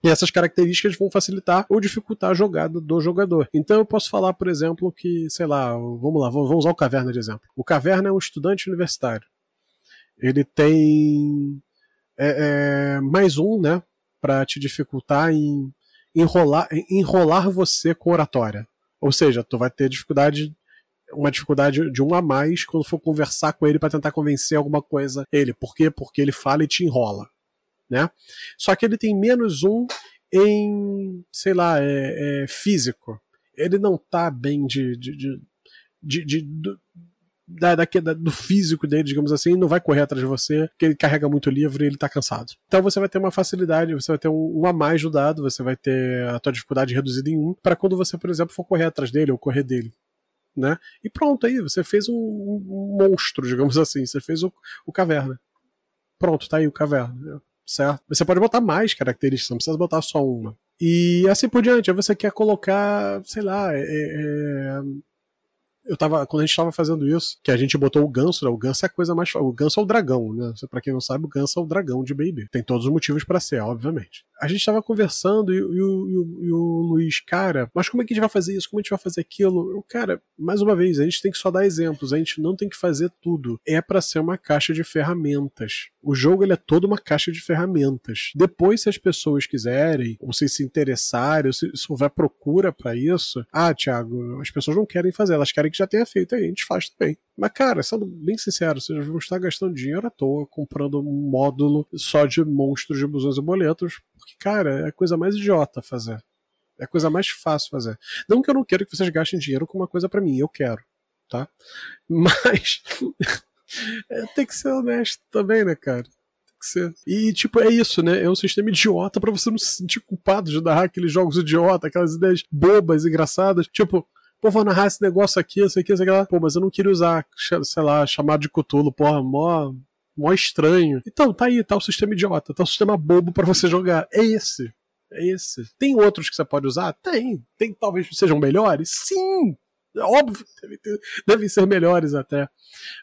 E essas características vão facilitar ou dificultar a jogada do jogador. Então eu posso falar, por exemplo, que, sei lá, vamos lá, vamos usar o Caverna de exemplo. O Caverna é um estudante universitário. Ele tem é, é, mais um, né, para te dificultar em enrolar, enrolar você com oratória. Ou seja, tu vai ter dificuldade uma dificuldade de um a mais quando for conversar com ele para tentar convencer alguma coisa ele. Por quê? Porque ele fala e te enrola né? Só que ele tem menos um em, sei lá, é, é físico. Ele não tá bem de, de, de, de, de do, da, da, do físico dele, digamos assim, não vai correr atrás de você, porque ele carrega muito livro e ele tá cansado. Então você vai ter uma facilidade, você vai ter um, um a mais do dado, você vai ter a tua dificuldade reduzida em um, para quando você, por exemplo, for correr atrás dele ou correr dele. Né? E pronto, aí você fez um, um monstro, digamos assim, você fez o, o caverna. Pronto, tá aí o caverna certo? Você pode botar mais características, não precisa botar só uma. E assim por diante, você quer colocar, sei lá, é, é, eu tava, quando a gente tava fazendo isso, que a gente botou o ganso, né? O ganso é a coisa mais. O ganso é o dragão, né? Pra quem não sabe, o ganso é o dragão de Baby. Tem todos os motivos para ser, obviamente. A gente tava conversando e, e, e, e, o Luiz, cara, mas como é que a gente vai fazer isso? Como a gente vai fazer aquilo? Eu, cara, mais uma vez, a gente tem que só dar exemplos, a gente não tem que fazer tudo. É para ser uma caixa de ferramentas. O jogo ele é toda uma caixa de ferramentas. Depois, se as pessoas quiserem, ou se se interessarem, ou se, se houver procura para isso, ah, Thiago, as pessoas não querem fazer, elas querem que já tenha feito, aí a gente faz também. Mas, cara, sendo bem sincero, vocês vão estar gastando dinheiro à toa comprando um módulo só de monstros de busões e boletos, porque, cara, é a coisa mais idiota fazer. É a coisa mais fácil fazer. Não que eu não quero que vocês gastem dinheiro com uma coisa para mim, eu quero, tá? (laughs) Mas é, tem que ser honesto também, né, cara? Ser. E, tipo, é isso, né? É um sistema idiota para você não se sentir culpado de dar aqueles jogos idiota, aquelas ideias bobas, engraçadas. Tipo, pô, vou narrar esse negócio aqui, isso aqui, isso aqui. Pô, mas eu não queria usar, sei lá, chamado de Cthulhu, porra, mó, mó estranho. Então, tá aí, tá o sistema idiota, tá o sistema bobo para você jogar. É esse. É esse. Tem outros que você pode usar? Tem. Tem talvez sejam melhores? Sim. É óbvio, devem, ter, devem ser melhores até.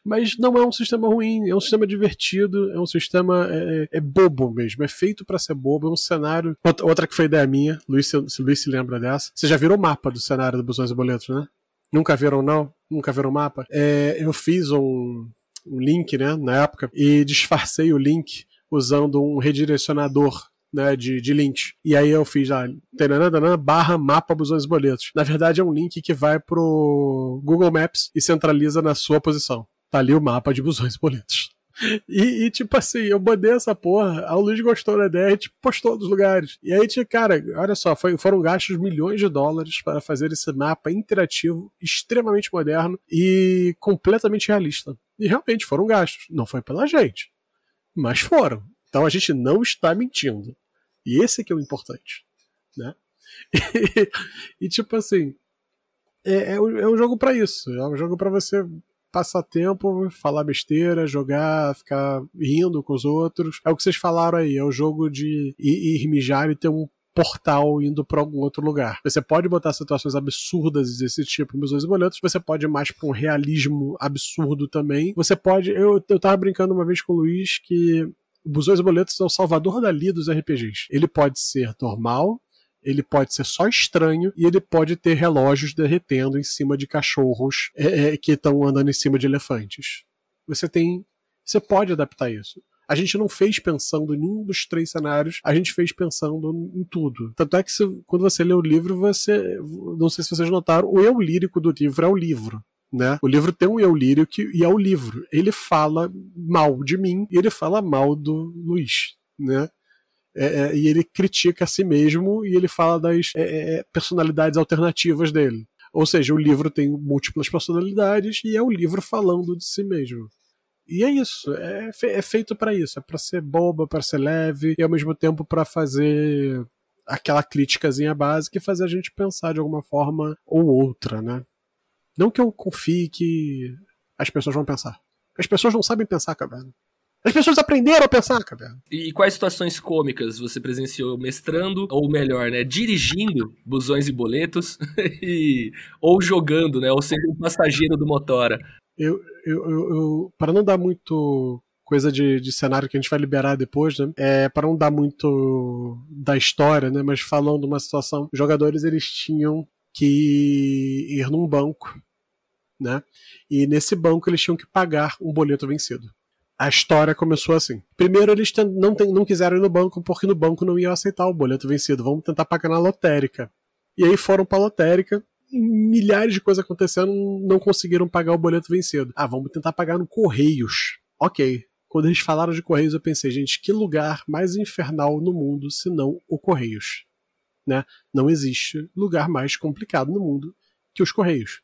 Mas não é um sistema ruim, é um sistema divertido, é um sistema é, é, é bobo mesmo, é feito para ser bobo, é um cenário. Outra, que foi ideia minha, Luiz, se Luiz se lembra dessa. Você já virou o mapa do cenário do Busões e Boletos, né? Nunca viram, não? Nunca viram o mapa? É, eu fiz um, um link, né, na época, e disfarcei o link usando um redirecionador né, de, de links. E aí eu fiz lá, tanana, barra mapa busões boletos. Na verdade é um link que vai pro Google Maps e centraliza na sua posição. Tá ali o mapa de busões boletos. (laughs) E, e, tipo assim, eu mandei essa porra, a Luiz gostou da ideia, e tipo, postou nos lugares. E aí, cara, olha só, foi, foram gastos milhões de dólares para fazer esse mapa interativo, extremamente moderno e completamente realista. E realmente foram gastos. Não foi pela gente, mas foram. Então a gente não está mentindo. E esse que é o importante, né? (laughs) E, e tipo assim, é, é, um, é um jogo para isso. É um jogo para você passar tempo, falar besteira, jogar, ficar rindo com os outros. É o que vocês falaram aí, é o jogo de ir, ir mijar e ter um portal indo para algum outro lugar. Você pode botar situações absurdas desse tipo nos dois boletos, você pode ir mais para um realismo absurdo também. Você pode. Eu, eu tava brincando uma vez com o Luiz que Busões e Boletos é o salvador dali dos RPGs. Ele pode ser normal, ele pode ser só estranho e ele pode ter relógios derretendo em cima de cachorros é, é, que estão andando em cima de elefantes. Você tem. Você pode adaptar isso. A gente não fez pensando em nenhum dos três cenários, a gente fez pensando em tudo. Tanto é que se, quando você lê o livro, você. Não sei se vocês notaram, o eu lírico do livro é o livro. Né? O livro tem um eu lírico e é o livro. Ele fala mal de mim e ele fala mal do Luiz, né? É, é, e ele critica a si mesmo e ele fala das é, é personalidades alternativas dele. Ou seja, o livro tem múltiplas personalidades e é o livro falando de si mesmo. E é isso, é, fe é feito para isso, é para ser boba, para ser leve e ao mesmo tempo para fazer aquela críticazinha básica e fazer a gente pensar de alguma forma ou outra, né? Não que eu confie que as pessoas vão pensar. As pessoas não sabem pensar, caverna. As pessoas aprenderam a pensar, caverna. E quais situações cômicas você presenciou mestrando, ou melhor, né, dirigindo busões e boletos, (laughs) e, ou jogando, né, ou sendo um passageiro do motora? Eu, eu, eu, eu para não dar muito coisa de, de cenário que a gente vai liberar depois, né? É, para não dar muito da história, né? Mas falando de uma situação, os jogadores eles tinham que ir num banco, né? E nesse banco eles tinham que pagar um boleto vencido. A história começou assim. Primeiro eles não, não quiseram ir no banco porque no banco não iam aceitar o boleto vencido. Vamos tentar pagar na lotérica. E aí foram para a lotérica milhares de coisas acontecendo, não conseguiram pagar o boleto vencido. Ah, vamos tentar pagar no Correios. Ok, quando eles falaram de Correios, eu pensei, gente, que lugar mais infernal no mundo se não o Correios? Né? Não existe lugar mais complicado no mundo que os Correios.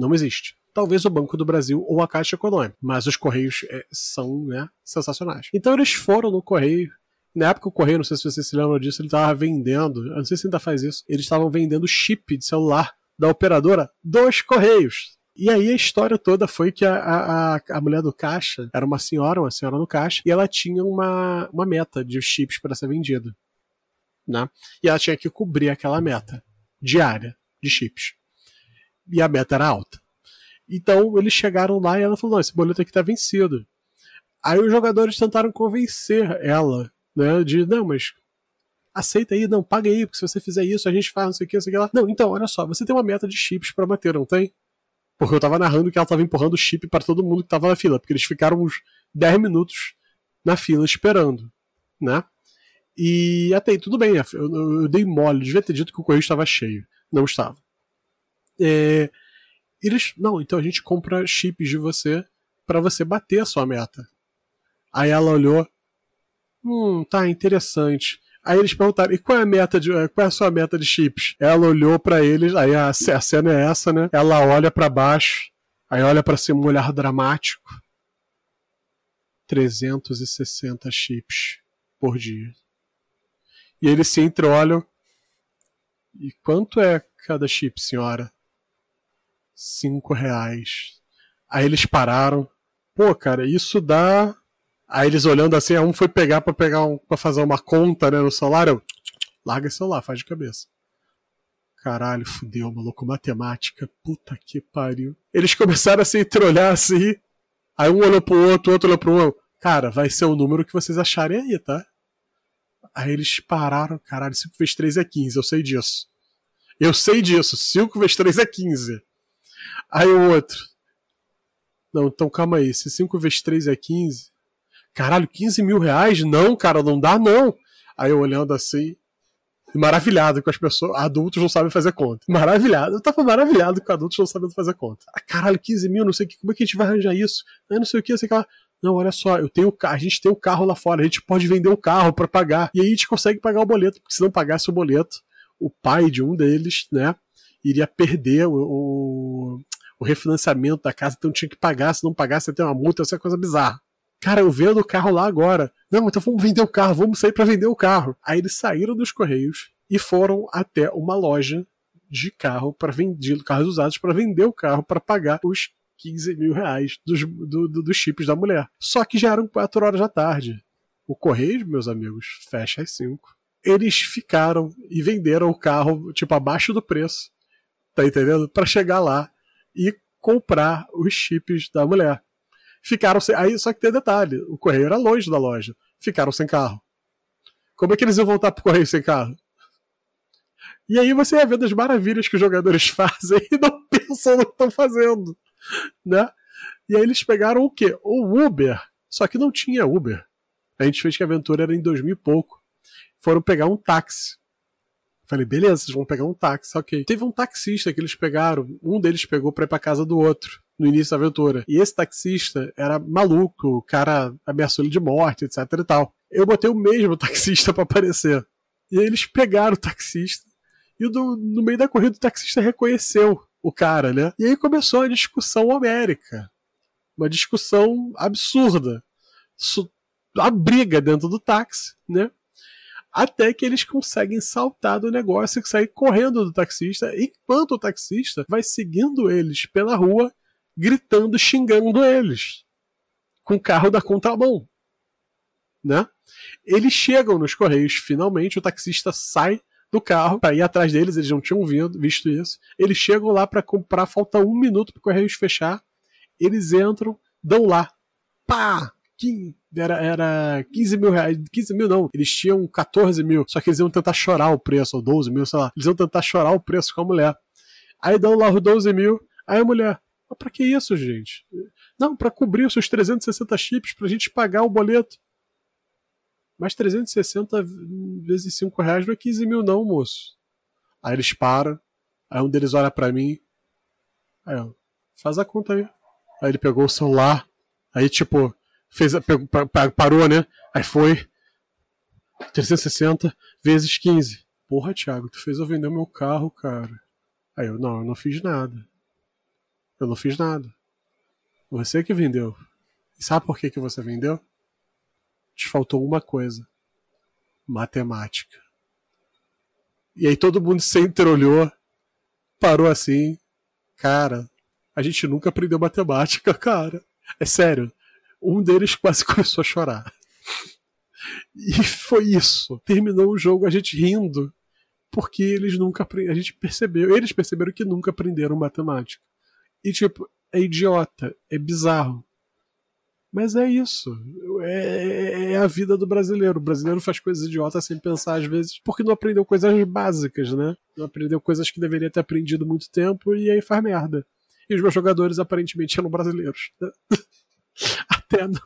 Não existe. Talvez o Banco do Brasil ou a Caixa Econômica, mas os Correios é, são né, sensacionais. Então eles foram no Correio. Na época o Correio, não sei se vocês se lembram disso, ele estava vendendo, eu não sei se ainda faz isso, eles estavam vendendo chip de celular da operadora dos Correios. E aí a história toda foi que a, a, a mulher do caixa era uma senhora, uma senhora no caixa, e ela tinha uma, uma meta de chips para ser vendida. Né? E ela tinha que cobrir aquela meta diária de chips. E a meta era alta. Então eles chegaram lá e ela falou: não, esse boleto aqui tá vencido. Aí os jogadores tentaram convencer ela, né? De não, mas aceita aí, não, paga aí, porque se você fizer isso, a gente faz não sei o que, não sei o que lá. Não, então, olha só, você tem uma meta de chips para bater, não tem? Porque eu tava narrando que ela tava empurrando chip para todo mundo que tava na fila, porque eles ficaram uns 10 minutos na fila esperando, né? E até aí, tudo bem, eu, eu, eu dei mole, devia ter dito que o correio estava cheio. Não estava. É, eles, não, então a gente compra chips de você para você bater a sua meta. Aí ela olhou, hum, tá interessante. Aí eles perguntaram: e qual é a meta de, qual é a sua meta de chips? Ela olhou para eles, aí a, a, cena é essa, né? Ela olha para baixo, aí olha para cima um olhar dramático. 360 chips por dia. E eles se entreolham. E quanto é cada chip, senhora? Cinco reais. Aí eles pararam. Pô, cara, isso dá Aí eles olhando assim, um foi pegar para pegar um, para fazer uma conta né, no celular, larga esse celular, faz de cabeça. Caralho, fudeu, maluco, matemática, puta que pariu. Eles começaram a se entreolhar assim, aí um olhou pro outro, outro olhou pro um, cara, vai ser o número que vocês acharem aí, tá? Aí eles pararam, caralho, 5 vezes 3 é 15, eu sei disso. Eu sei disso, 5 vezes 3 é 15. Aí o outro, não, então calma aí, se 5 vezes 3 é 15, caralho, 15 mil reais? Não, cara, não dá não. Aí eu olhando assim, maravilhado com as pessoas, adultos não sabem fazer conta. Maravilhado, eu tava maravilhado com adultos não sabendo fazer conta. Ah, caralho, 15 mil, não sei o que, como é que a gente vai arranjar isso? Eu não sei o que, sei lá. Não, olha só, eu tenho, a gente tem o um carro lá fora, a gente pode vender o um carro para pagar. E aí a gente consegue pagar o boleto, porque se não pagasse o boleto, o pai de um deles, né, iria perder o, o, o refinanciamento da casa, então tinha que pagar, se não pagasse ia ter uma multa, essa coisa bizarra. Cara, eu vendo o carro lá agora. Não, então vamos vender o carro, vamos sair para vender o carro. Aí eles saíram dos Correios e foram até uma loja de carro para vender carros usados para vender o carro para pagar os 15 mil reais dos, do, do, dos chips da mulher. Só que já eram 4 horas da tarde. O Correio, meus amigos, fecha às 5. Eles ficaram e venderam o carro, tipo, abaixo do preço. Tá entendendo? Para chegar lá e comprar os chips da mulher. Ficaram sem. Aí, só que tem detalhe: o correio era longe da loja. Ficaram sem carro. Como é que eles iam voltar pro correio sem carro? E aí você ia vendo as maravilhas que os jogadores (laughs) fazem e não pensam no que estão fazendo. Né? E aí eles pegaram o quê? O Uber. Só que não tinha Uber. A gente fez que a aventura era em 2000 e pouco. Foram pegar um táxi. Falei, beleza, vocês vão pegar um táxi, ok. Teve um taxista que eles pegaram, um deles pegou pra ir pra casa do outro no início da aventura. E esse taxista era maluco, o cara ameaçou ele de morte, etc e tal. Eu botei o mesmo (laughs) taxista para aparecer. E aí eles pegaram o taxista e do, no meio da corrida o taxista reconheceu o cara, né? E aí começou a discussão homérica. Uma discussão absurda. A briga dentro do táxi, né? Até que eles conseguem saltar do negócio e sair correndo do taxista, enquanto o taxista vai seguindo eles pela rua, gritando, xingando eles. Com o carro da contramão. Né? Eles chegam nos Correios, finalmente, o taxista sai do carro para ir atrás deles, eles não tinham vindo, visto isso. Eles chegam lá para comprar, falta um minuto para o Correios fechar. Eles entram, dão lá. Pá! Era, era 15 mil reais. 15 mil não, eles tinham 14 mil. Só que eles iam tentar chorar o preço, ou 12 mil, sei lá. Eles iam tentar chorar o preço com a mulher. Aí dão lá os 12 mil. Aí a mulher, mas pra que isso, gente? Não, para cobrir os seus 360 chips pra gente pagar o boleto. Mas 360 vezes 5 reais não é 15 mil, não, moço. Aí eles param. Aí um deles olha para mim. Aí, ó, faz a conta aí. Aí ele pegou o celular. Aí, tipo, fez pegou, parou, né? Aí foi. 360 vezes 15. Porra, Thiago, tu fez eu vender meu carro, cara. Aí eu, não, eu não fiz nada. Eu não fiz nada. Você que vendeu. E sabe por que, que você vendeu? te faltou uma coisa: matemática. E aí todo mundo se entreolhou, parou assim. Cara, a gente nunca aprendeu matemática, (laughs) cara. É sério. Um deles (laughs) quase começou a chorar. E foi isso. Terminou o jogo a gente rindo, porque eles nunca a gente percebeu, eles perceberam que nunca aprenderam matemática. E tipo, é idiota, é bizarro. Mas é isso. É, é, a vida do brasileiro. O brasileiro faz coisas idiotas sem pensar, às vezes, porque não aprendeu coisas básicas, né? Não aprendeu coisas que deveria ter aprendido muito tempo e aí faz merda. E os meus jogadores aparentemente eram brasileiros. (laughs) (laughs) Até no...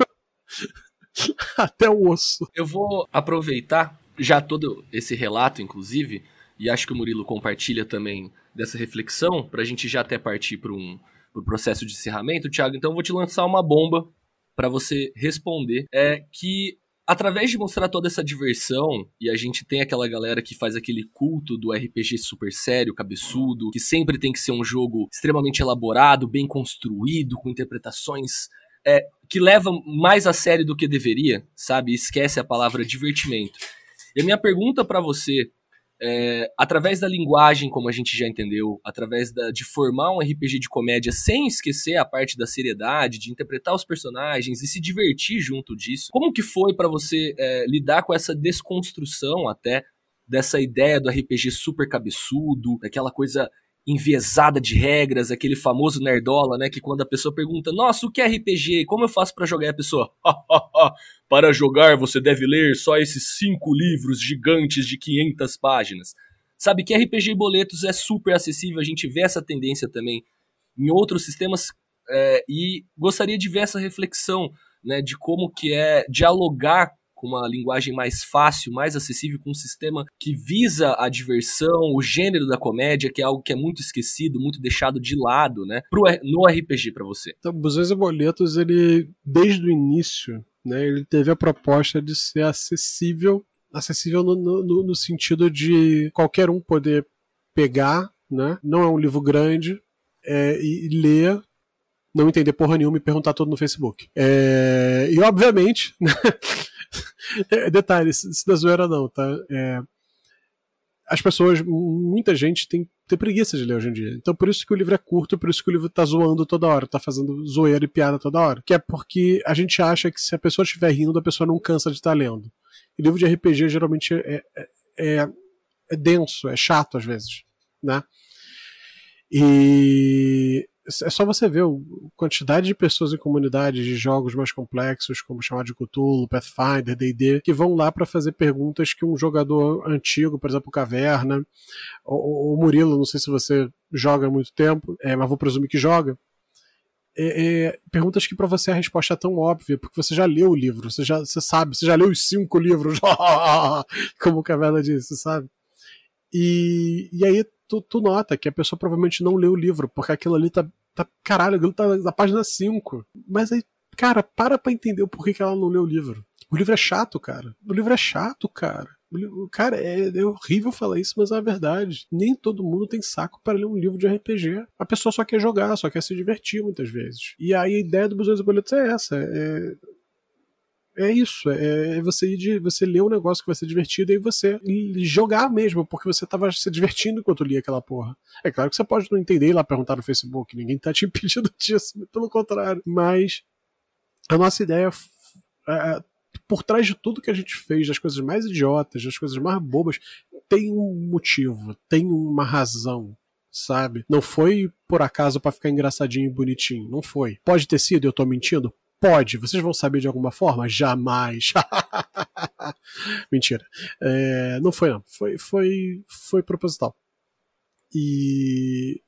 (laughs) Até o osso. Eu vou aproveitar já todo esse relato, inclusive, e acho que o Murilo compartilha também dessa reflexão, para a gente já até partir para um pro processo de encerramento, Thiago. Então eu vou te lançar uma bomba para você responder é que através de mostrar toda essa diversão, e a gente tem aquela galera que faz aquele culto do RPG super sério, cabeçudo, que sempre tem que ser um jogo extremamente elaborado, bem construído, com interpretações é, que leva mais a sério do que deveria, sabe? Esquece a palavra divertimento. E a minha pergunta para você é, através da linguagem, como a gente já entendeu, através da, de formar um RPG de comédia sem esquecer a parte da seriedade, de interpretar os personagens e se divertir junto disso. Como que foi para você é, lidar com essa desconstrução até dessa ideia do RPG super cabeçudo, daquela coisa enviesada de regras, aquele famoso nerdola, né? Que quando a pessoa pergunta, nossa, o que é RPG? Como eu faço para jogar? E a pessoa, para jogar você deve ler só esses cinco livros gigantes de 500 páginas. Sabe que RPG boletos é super acessível, a gente vê essa tendência também em outros sistemas é, e gostaria de ver essa reflexão, né, de como que é dialogar com uma linguagem mais fácil, mais acessível, com um sistema que visa a diversão, o gênero da comédia, que é algo que é muito esquecido, muito deixado de lado, né? Pro, no RPG para você. Então, Busões e Boletos, ele, desde o início, né, ele teve a proposta de ser acessível, acessível no, no, no sentido de qualquer um poder pegar, né? Não é um livro grande, é, e ler não entender porra nenhuma e perguntar tudo no Facebook. É, e obviamente, é, (laughs) detalhe, isso da zoeira não, tá? É, as pessoas, muita gente tem, tem preguiça de ler hoje em dia. Então por isso que o livro é curto, por isso que o livro tá zoando toda hora, tá fazendo zoeira e piada toda hora. Que é porque a gente acha que se a pessoa estiver rindo, a pessoa não cansa de estar tá lendo. E livro de RPG geralmente é, é, é, é denso, é chato às vezes, né? E é só você ver a quantidade de pessoas em comunidades de jogos mais complexos, como chamar de Cthulhu, Pathfinder, D&D, que vão lá para fazer perguntas que um jogador antigo, por exemplo, Caverna, ou, Murilo, não sei se você joga há muito tempo, é, mas vou presumir que joga, é, é, perguntas que para você a resposta é tão óbvia, porque você já leu o livro, você já você sabe, você já leu os cinco livros, (laughs) como o Caverna disse, sabe? E, e aí tu, tu nota que a pessoa provavelmente não leu o livro, porque aquilo ali tá. tá caralho, aquilo tá na página 5. Mas aí, cara, para pra entender o porquê que ela não leu o livro. O livro é chato, cara. O livro é chato, cara. Cara, é, é, horrível falar isso, mas é a verdade. Nem todo mundo tem saco para ler um livro de RPG. A pessoa só quer jogar, só quer se divertir muitas vezes. E aí a ideia do Busões e Boletos é essa: é É isso, é, é você ir você ler um negócio que vai ser divertido e você jogar mesmo, porque você tava se divertindo enquanto lia aquela porra. É claro que você pode não entender e lá perguntar no Facebook, ninguém tá te (laughs) impedindo disso, pelo contrário. Mas a nossa ideia é, por trás de tudo que a gente fez, das coisas mais idiotas, das coisas mais bobas, tem um motivo, tem uma razão, sabe? Não foi por acaso para ficar engraçadinho e bonitinho, não foi. Pode ter sido, eu tô mentindo? Pode. Vocês vão saber de alguma forma? Jamais. (laughs) Mentira. É, não foi, não. Foi, foi, foi proposital. E,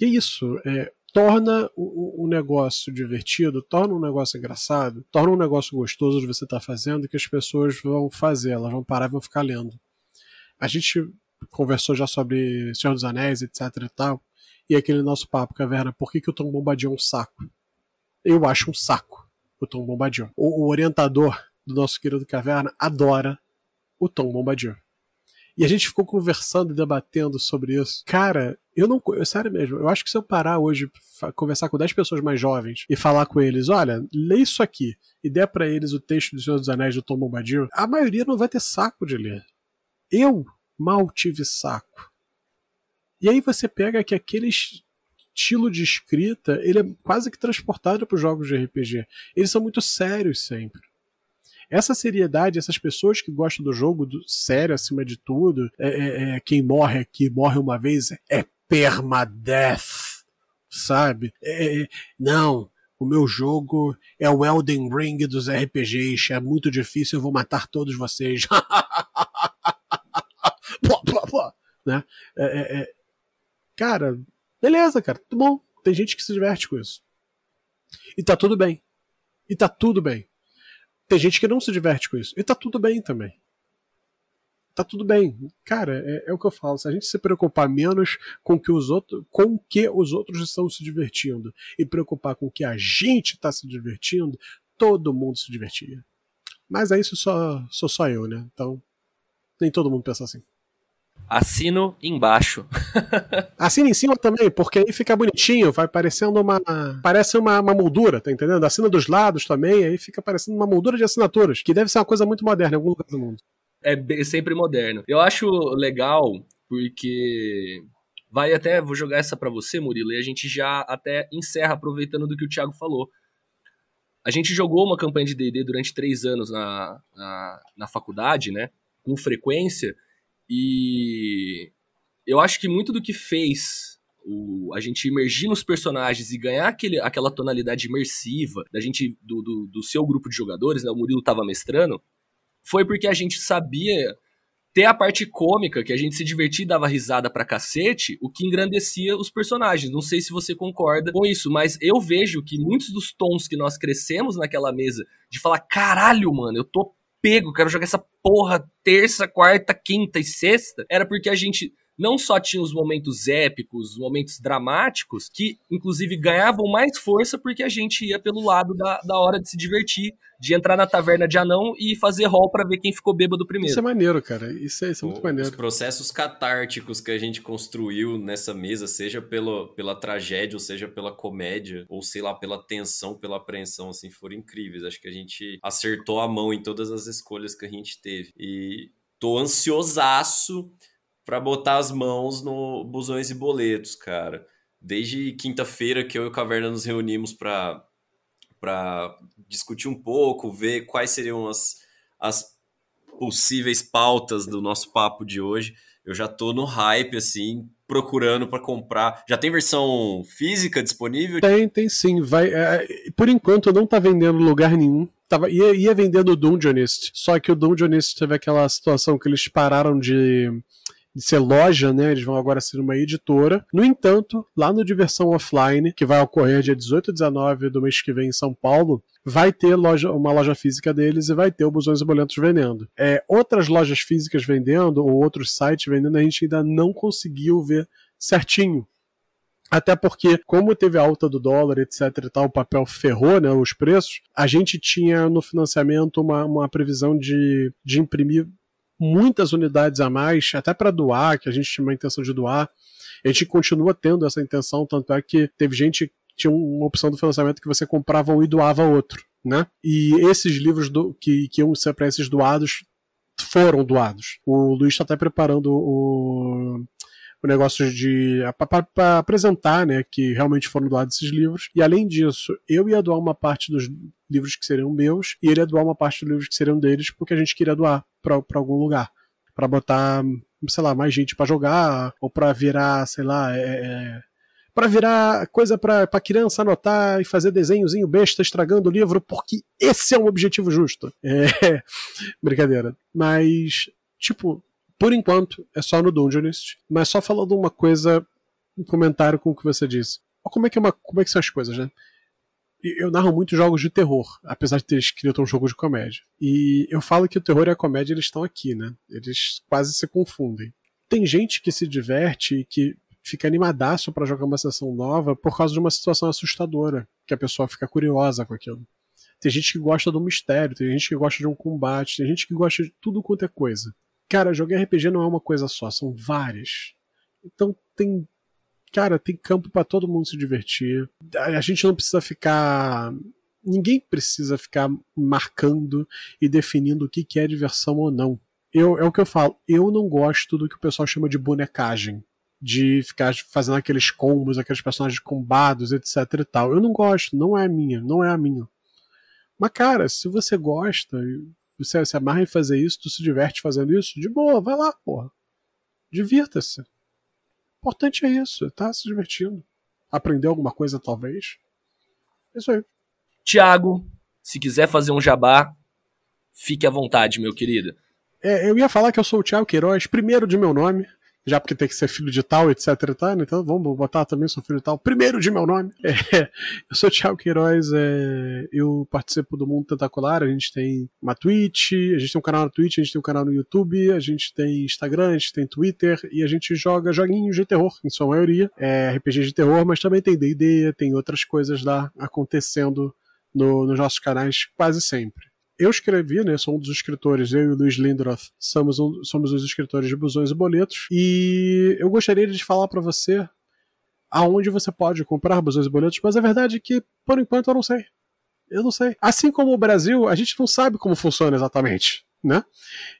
e é isso. É, torna o, o, negócio divertido, torna um negócio engraçado, torna um negócio gostoso de você estar tá fazendo que as pessoas vão fazer, elas vão parar e vão ficar lendo. A gente conversou já sobre Senhor dos Anéis, etc e tal, e aquele nosso papo, Caverna, por que, que o Tom Bombadil é um saco? Eu acho um saco o Tom Bombadil. O, o orientador do nosso querido Caverna adora o Tom Bombadil. E a gente ficou conversando e debatendo sobre isso. Cara, eu não. Eu, sério mesmo, eu acho que se eu parar hoje, conversar com 10 pessoas mais jovens e falar com eles: olha, lê isso aqui e der para eles o texto do Senhor dos Anéis do Tom Bombadil, a maioria não vai ter saco de ler. Eu mal tive saco. E aí você pega que aqueles estilo de escrita, ele é quase que transportado para os jogos de RPG. Eles são muito sérios sempre. Essa seriedade, essas pessoas que gostam do jogo do, sério acima de tudo, é, é, é, quem morre aqui, morre uma vez, é permadeath, sabe? É, é, não, o meu jogo é o Elden Ring dos RPGs, é muito difícil, eu vou matar todos vocês. (laughs) pô, pô, pô. Né? É, é, cara, Beleza, cara, tudo bom. Tem gente que se diverte com isso. E tá tudo bem. E tá tudo bem. Tem gente que não se diverte com isso. E tá tudo bem também. Tá tudo bem. Cara, é, é o que eu falo. Se a gente se preocupar menos com que os outros, com que os outros estão se divertindo e preocupar com que a gente está se divertindo, todo mundo se divertia. Mas é isso só sou só eu, né? Então nem todo mundo pensa assim. Assino embaixo. (laughs) Assina em cima também, porque aí fica bonitinho, vai parecendo uma. Parece uma, uma moldura, tá entendendo? Assina dos lados também, aí fica parecendo uma moldura de assinaturas, que deve ser uma coisa muito moderna em algum lugar do mundo. É sempre moderno. Eu acho legal, porque. Vai até, vou jogar essa para você, Murilo, e a gente já até encerra aproveitando do que o Thiago falou. A gente jogou uma campanha de DD durante três anos na, na, na faculdade, né? Com frequência. E eu acho que muito do que fez o, a gente imergir nos personagens e ganhar aquele, aquela tonalidade imersiva da gente do, do, do seu grupo de jogadores, né? O Murilo tava mestrando, foi porque a gente sabia ter a parte cômica, que a gente se divertia e dava risada pra cacete, o que engrandecia os personagens. Não sei se você concorda com isso, mas eu vejo que muitos dos tons que nós crescemos naquela mesa, de falar, caralho, mano, eu tô pego, quero jogar essa porra terça, quarta, quinta e sexta, era porque a gente não só tinha os momentos épicos, os momentos dramáticos, que inclusive ganhavam mais força porque a gente ia pelo lado da, da hora de se divertir, de entrar na taverna de anão e fazer rol para ver quem ficou bêbado primeiro. Isso é maneiro, cara. Isso é, isso é muito o, maneiro. Os processos catárticos que a gente construiu nessa mesa, seja pelo, pela tragédia, ou seja pela comédia, ou sei lá, pela tensão, pela apreensão, assim, foram incríveis. Acho que a gente acertou a mão em todas as escolhas que a gente teve. E tô ansiosaço para botar as mãos no busões e boletos, cara. Desde quinta-feira que eu e o Caverna nos reunimos para para discutir um pouco, ver quais seriam as, as possíveis pautas do nosso papo de hoje. Eu já tô no hype assim, procurando para comprar. Já tem versão física disponível? Tem, tem sim. Vai, é, por enquanto não tá vendendo lugar nenhum. Tava, ia, ia vendendo o Dungeonist. Só que o Dungeonist teve aquela situação que eles pararam de de ser loja, né? Eles vão agora ser uma editora. No entanto, lá no Diversão Offline, que vai ocorrer dia 18 e 19 do mês que vem em São Paulo, vai ter loja, uma loja física deles e vai ter o Busões e Boletos vendendo. É, outras lojas físicas vendendo, ou outros sites vendendo, a gente ainda não conseguiu ver certinho. Até porque, como teve a alta do dólar, etc e tal, o papel ferrou né, os preços, a gente tinha no financiamento uma, uma previsão de, de imprimir muitas unidades a mais, até para doar, que a gente tinha uma intenção de doar. A gente continua tendo essa intenção, tanto é que teve gente tinha uma opção do financiamento que você comprava um e doava outro. né? E esses livros do, que, que iam ser para esses doados foram doados. O Luiz está até preparando o, o negócio de para apresentar, né, que realmente foram doados esses livros. E além disso, eu ia doar uma parte dos livros que seriam meus e ele ia doar uma parte dos livros que seriam deles, porque a gente queria doar para algum lugar, para botar, sei lá, mais gente para jogar ou para virar, sei lá, é, é para virar coisa para criança anotar e fazer desenhozinho besta estragando o livro, porque esse é um objetivo justo. É, (laughs) brincadeira. Mas, tipo, por enquanto é só no Dungeonist, mas só falando uma coisa, um comentário com o que você disse. Como é que, é uma, como é que são as coisas, né? Eu narro muitos jogos de terror, apesar de ter escrito um jogo de comédia. E eu falo que o terror e a comédia eles estão aqui, né? Eles quase se confundem. Tem gente que se diverte e que fica animadaço para jogar uma sessão nova por causa de uma situação assustadora, que a pessoa fica curiosa com aquilo. Tem gente que gosta do mistério, tem gente que gosta de um combate, tem gente que gosta de tudo quanto é coisa. Cara, jogar RPG não é uma coisa só, são várias. Então tem. Cara, tem campo para todo mundo se divertir. A gente não precisa ficar. Ninguém precisa ficar marcando e definindo o que é diversão ou não. Eu, é o que eu falo. Eu não gosto do que o pessoal chama de bonecagem de ficar fazendo aqueles combos, aqueles personagens combados, etc e tal. Eu não gosto, não é a minha, não é a minha. Mas, cara, se você gosta, você se amarra em fazer isso, tu se diverte fazendo isso, de boa, vai lá, porra. Divirta-se. O importante é isso, tá se divertindo. Aprender alguma coisa, talvez. É isso aí. Tiago, se quiser fazer um jabá, fique à vontade, meu querido. É, eu ia falar que eu sou o Thiago Queiroz, primeiro de meu nome já porque tem que ser filho de tal, etc e tal, então vamos botar também sou filho de tal, primeiro de meu nome. (laughs) É, eu sou Thiago Queiroz, é, eu participo do Mundo Tentacular, a gente tem uma Twitch, a gente tem um canal na Twitch, a gente tem um canal no YouTube, a gente tem Instagram, a gente tem Twitter, e a gente joga joguinhos de terror, em sua maioria, é, RPG de terror, mas também tem D&D, tem outras coisas lá acontecendo no, nos nossos canais quase sempre eu escrevi, né? Sou um dos escritores, eu e o Luiz Lindroth somos, um, somos os escritores de Busões e Boletos. E eu gostaria de falar para você aonde você pode comprar Busões e Boletos, mas a verdade é que, por enquanto, eu não sei. Eu não sei. Assim como o Brasil, a gente não sabe como funciona exatamente, né?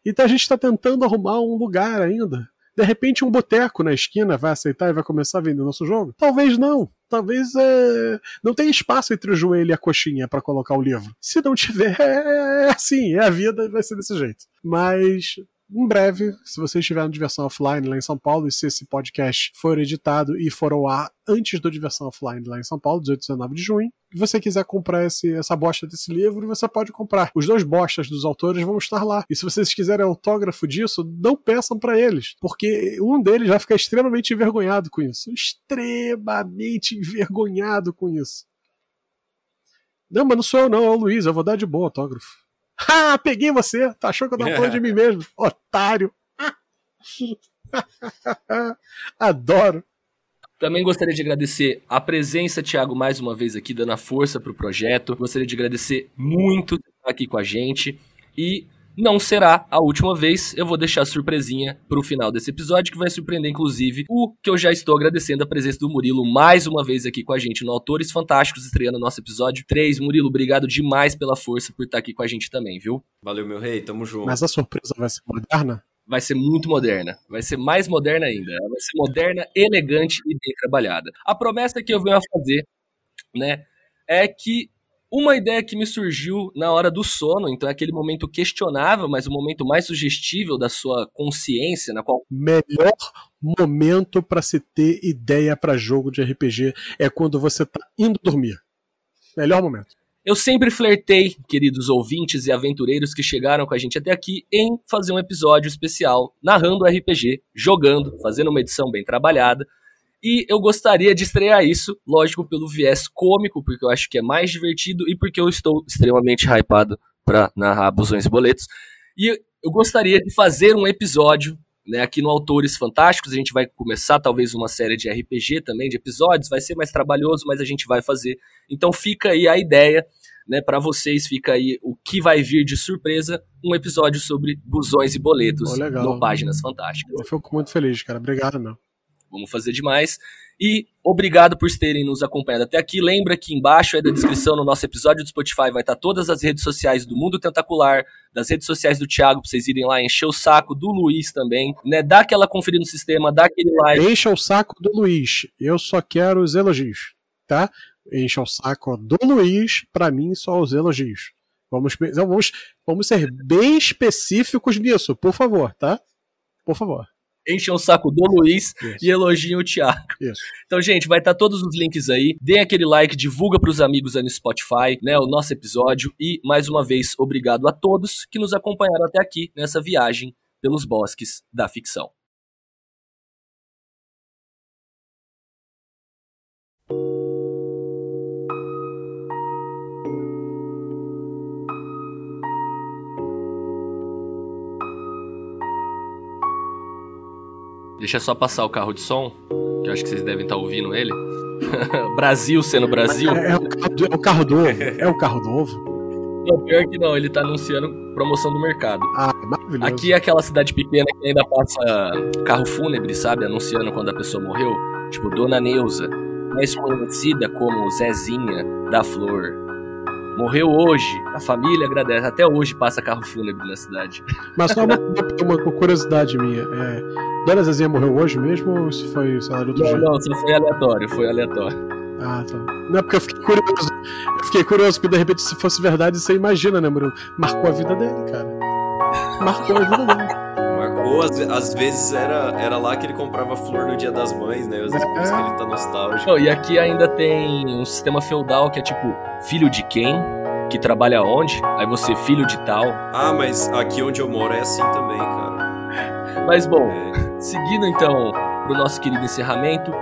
Então a gente está tentando arrumar um lugar ainda de repente, um boteco na esquina vai aceitar e vai começar a vender nosso jogo? Talvez não. Talvez é... não tenha espaço entre o joelho e a coxinha para colocar o livro. Se não tiver, (laughs) é, é assim, é a vida, vai ser desse jeito. Mas em breve, se você estiver no Diversão Offline lá em São Paulo, e se esse podcast for editado e for ao ar antes do Diversão Offline lá em São Paulo, 18 e 19 de junho, e você quiser comprar esse, essa bosta desse livro, você pode comprar. Os dois bostas dos autores vão estar lá. E se vocês quiserem autógrafo disso, não peçam para eles, porque um deles vai ficar extremamente envergonhado com isso. Extremamente envergonhado com isso. Não, mas não sou eu não, é o Luiz, eu vou dar de boa autógrafo. Ah, peguei você! Tá achou que eu tava falando de (laughs) mim mesmo? Otário! (laughs) Adoro! Também gostaria de agradecer a presença, Thiago, mais uma vez aqui, dando a força pro projeto. Gostaria de agradecer muito estar aqui com a gente. E não será a última vez. Eu vou deixar a surpresinha pro final desse episódio, que vai surpreender, inclusive, o que eu já estou agradecendo a presença do Murilo mais uma vez aqui com a gente no Autores Fantásticos, estreando nosso episódio 3. Murilo, obrigado demais pela força por estar aqui com a gente também, viu? Valeu, meu rei, tamo junto. Mas a surpresa vai ser moderna? Vai ser muito moderna. Vai ser mais moderna ainda. Vai ser moderna, elegante e bem trabalhada. A promessa que eu venho a fazer, né, é que uma ideia que me surgiu na hora do sono, então é aquele momento questionável, mas o momento mais sugestível da sua consciência, na qual. Melhor momento para se ter ideia para jogo de RPG é quando você tá indo dormir. Melhor momento. Eu sempre flertei, queridos ouvintes e aventureiros que chegaram com a gente até aqui, em fazer um episódio especial narrando RPG, jogando, fazendo uma edição bem trabalhada e eu gostaria de estrear isso, lógico, pelo viés cômico, porque eu acho que é mais divertido e porque eu estou extremamente hypado para narrar Busões e Boletos. E eu gostaria de fazer um episódio né, aqui no Autores Fantásticos. A gente vai começar talvez uma série de RPG também, de episódios. Vai ser mais trabalhoso, mas a gente vai fazer. Então fica aí a ideia. Né, para vocês fica aí o que vai vir de surpresa, um episódio sobre busões e boletos oh, no Páginas Fantásticas. Eu fico muito feliz, cara. Obrigado, meu. Vamos fazer demais. E obrigado por terem nos acompanhado até aqui. Lembra que embaixo aí da descrição no nosso episódio do Spotify vai estar todas as redes sociais do Mundo Tentacular, das redes sociais do Thiago, pra vocês irem lá encher o saco, do Luiz também, né? Dá aquela conferida no sistema, dá aquele like. Encha o saco do Luiz. Eu só quero os elogios, tá? Encha o saco do Luiz, pra mim só os elogios. Vamos, vamos, vamos ser bem específicos nisso, por favor, tá? Por favor enchem o saco do Luiz Isso. e elogiem o Thiago. Isso. Então, gente, vai estar tá todos os links aí. Deem aquele like, divulga para os amigos aí no Spotify, né, o nosso episódio. E, mais uma vez, obrigado a todos que nos acompanharam até aqui nessa viagem pelos bosques da ficção. Deixa só passar o carro de som, que eu acho que vocês devem estar tá ouvindo ele. (laughs) Brasil sendo Brasil. É, é, o carro, do, é o carro novo. É o carro novo. Não, pior que não, ele tá anunciando promoção do mercado. Ah, maravilhoso. Aqui é aquela cidade pequena que ainda passa carro fúnebre, sabe? Anunciando quando a pessoa morreu. Tipo, Dona Neuza, mais conhecida como Zezinha da Flor. Morreu hoje, a família agradece. Até hoje passa carro fúnebre na cidade. Mas só uma, uma curiosidade minha. É, Dona Zezinha morreu hoje mesmo ou se foi, sei lá, outro não, dia? Não, só foi aleatório, foi aleatório. Ah, tá. Não, é porque eu fiquei curioso. Eu fiquei curioso, porque de repente, se fosse verdade, você imagina, né, Murilo? Marcou a vida dele, cara. Marcou a vida dele. Marcou, às, às, vezes era, era lá que ele comprava flor no dia das mães, né? Às vezes por isso que ele tá nostálgico. Não, e aqui ainda tem um sistema feudal que é tipo, filho de quem? Que trabalha onde? Aí você, filho de tal. Ah, mas aqui onde eu moro é assim também, cara. Mas bom, é. seguindo então pro nosso querido encerramento,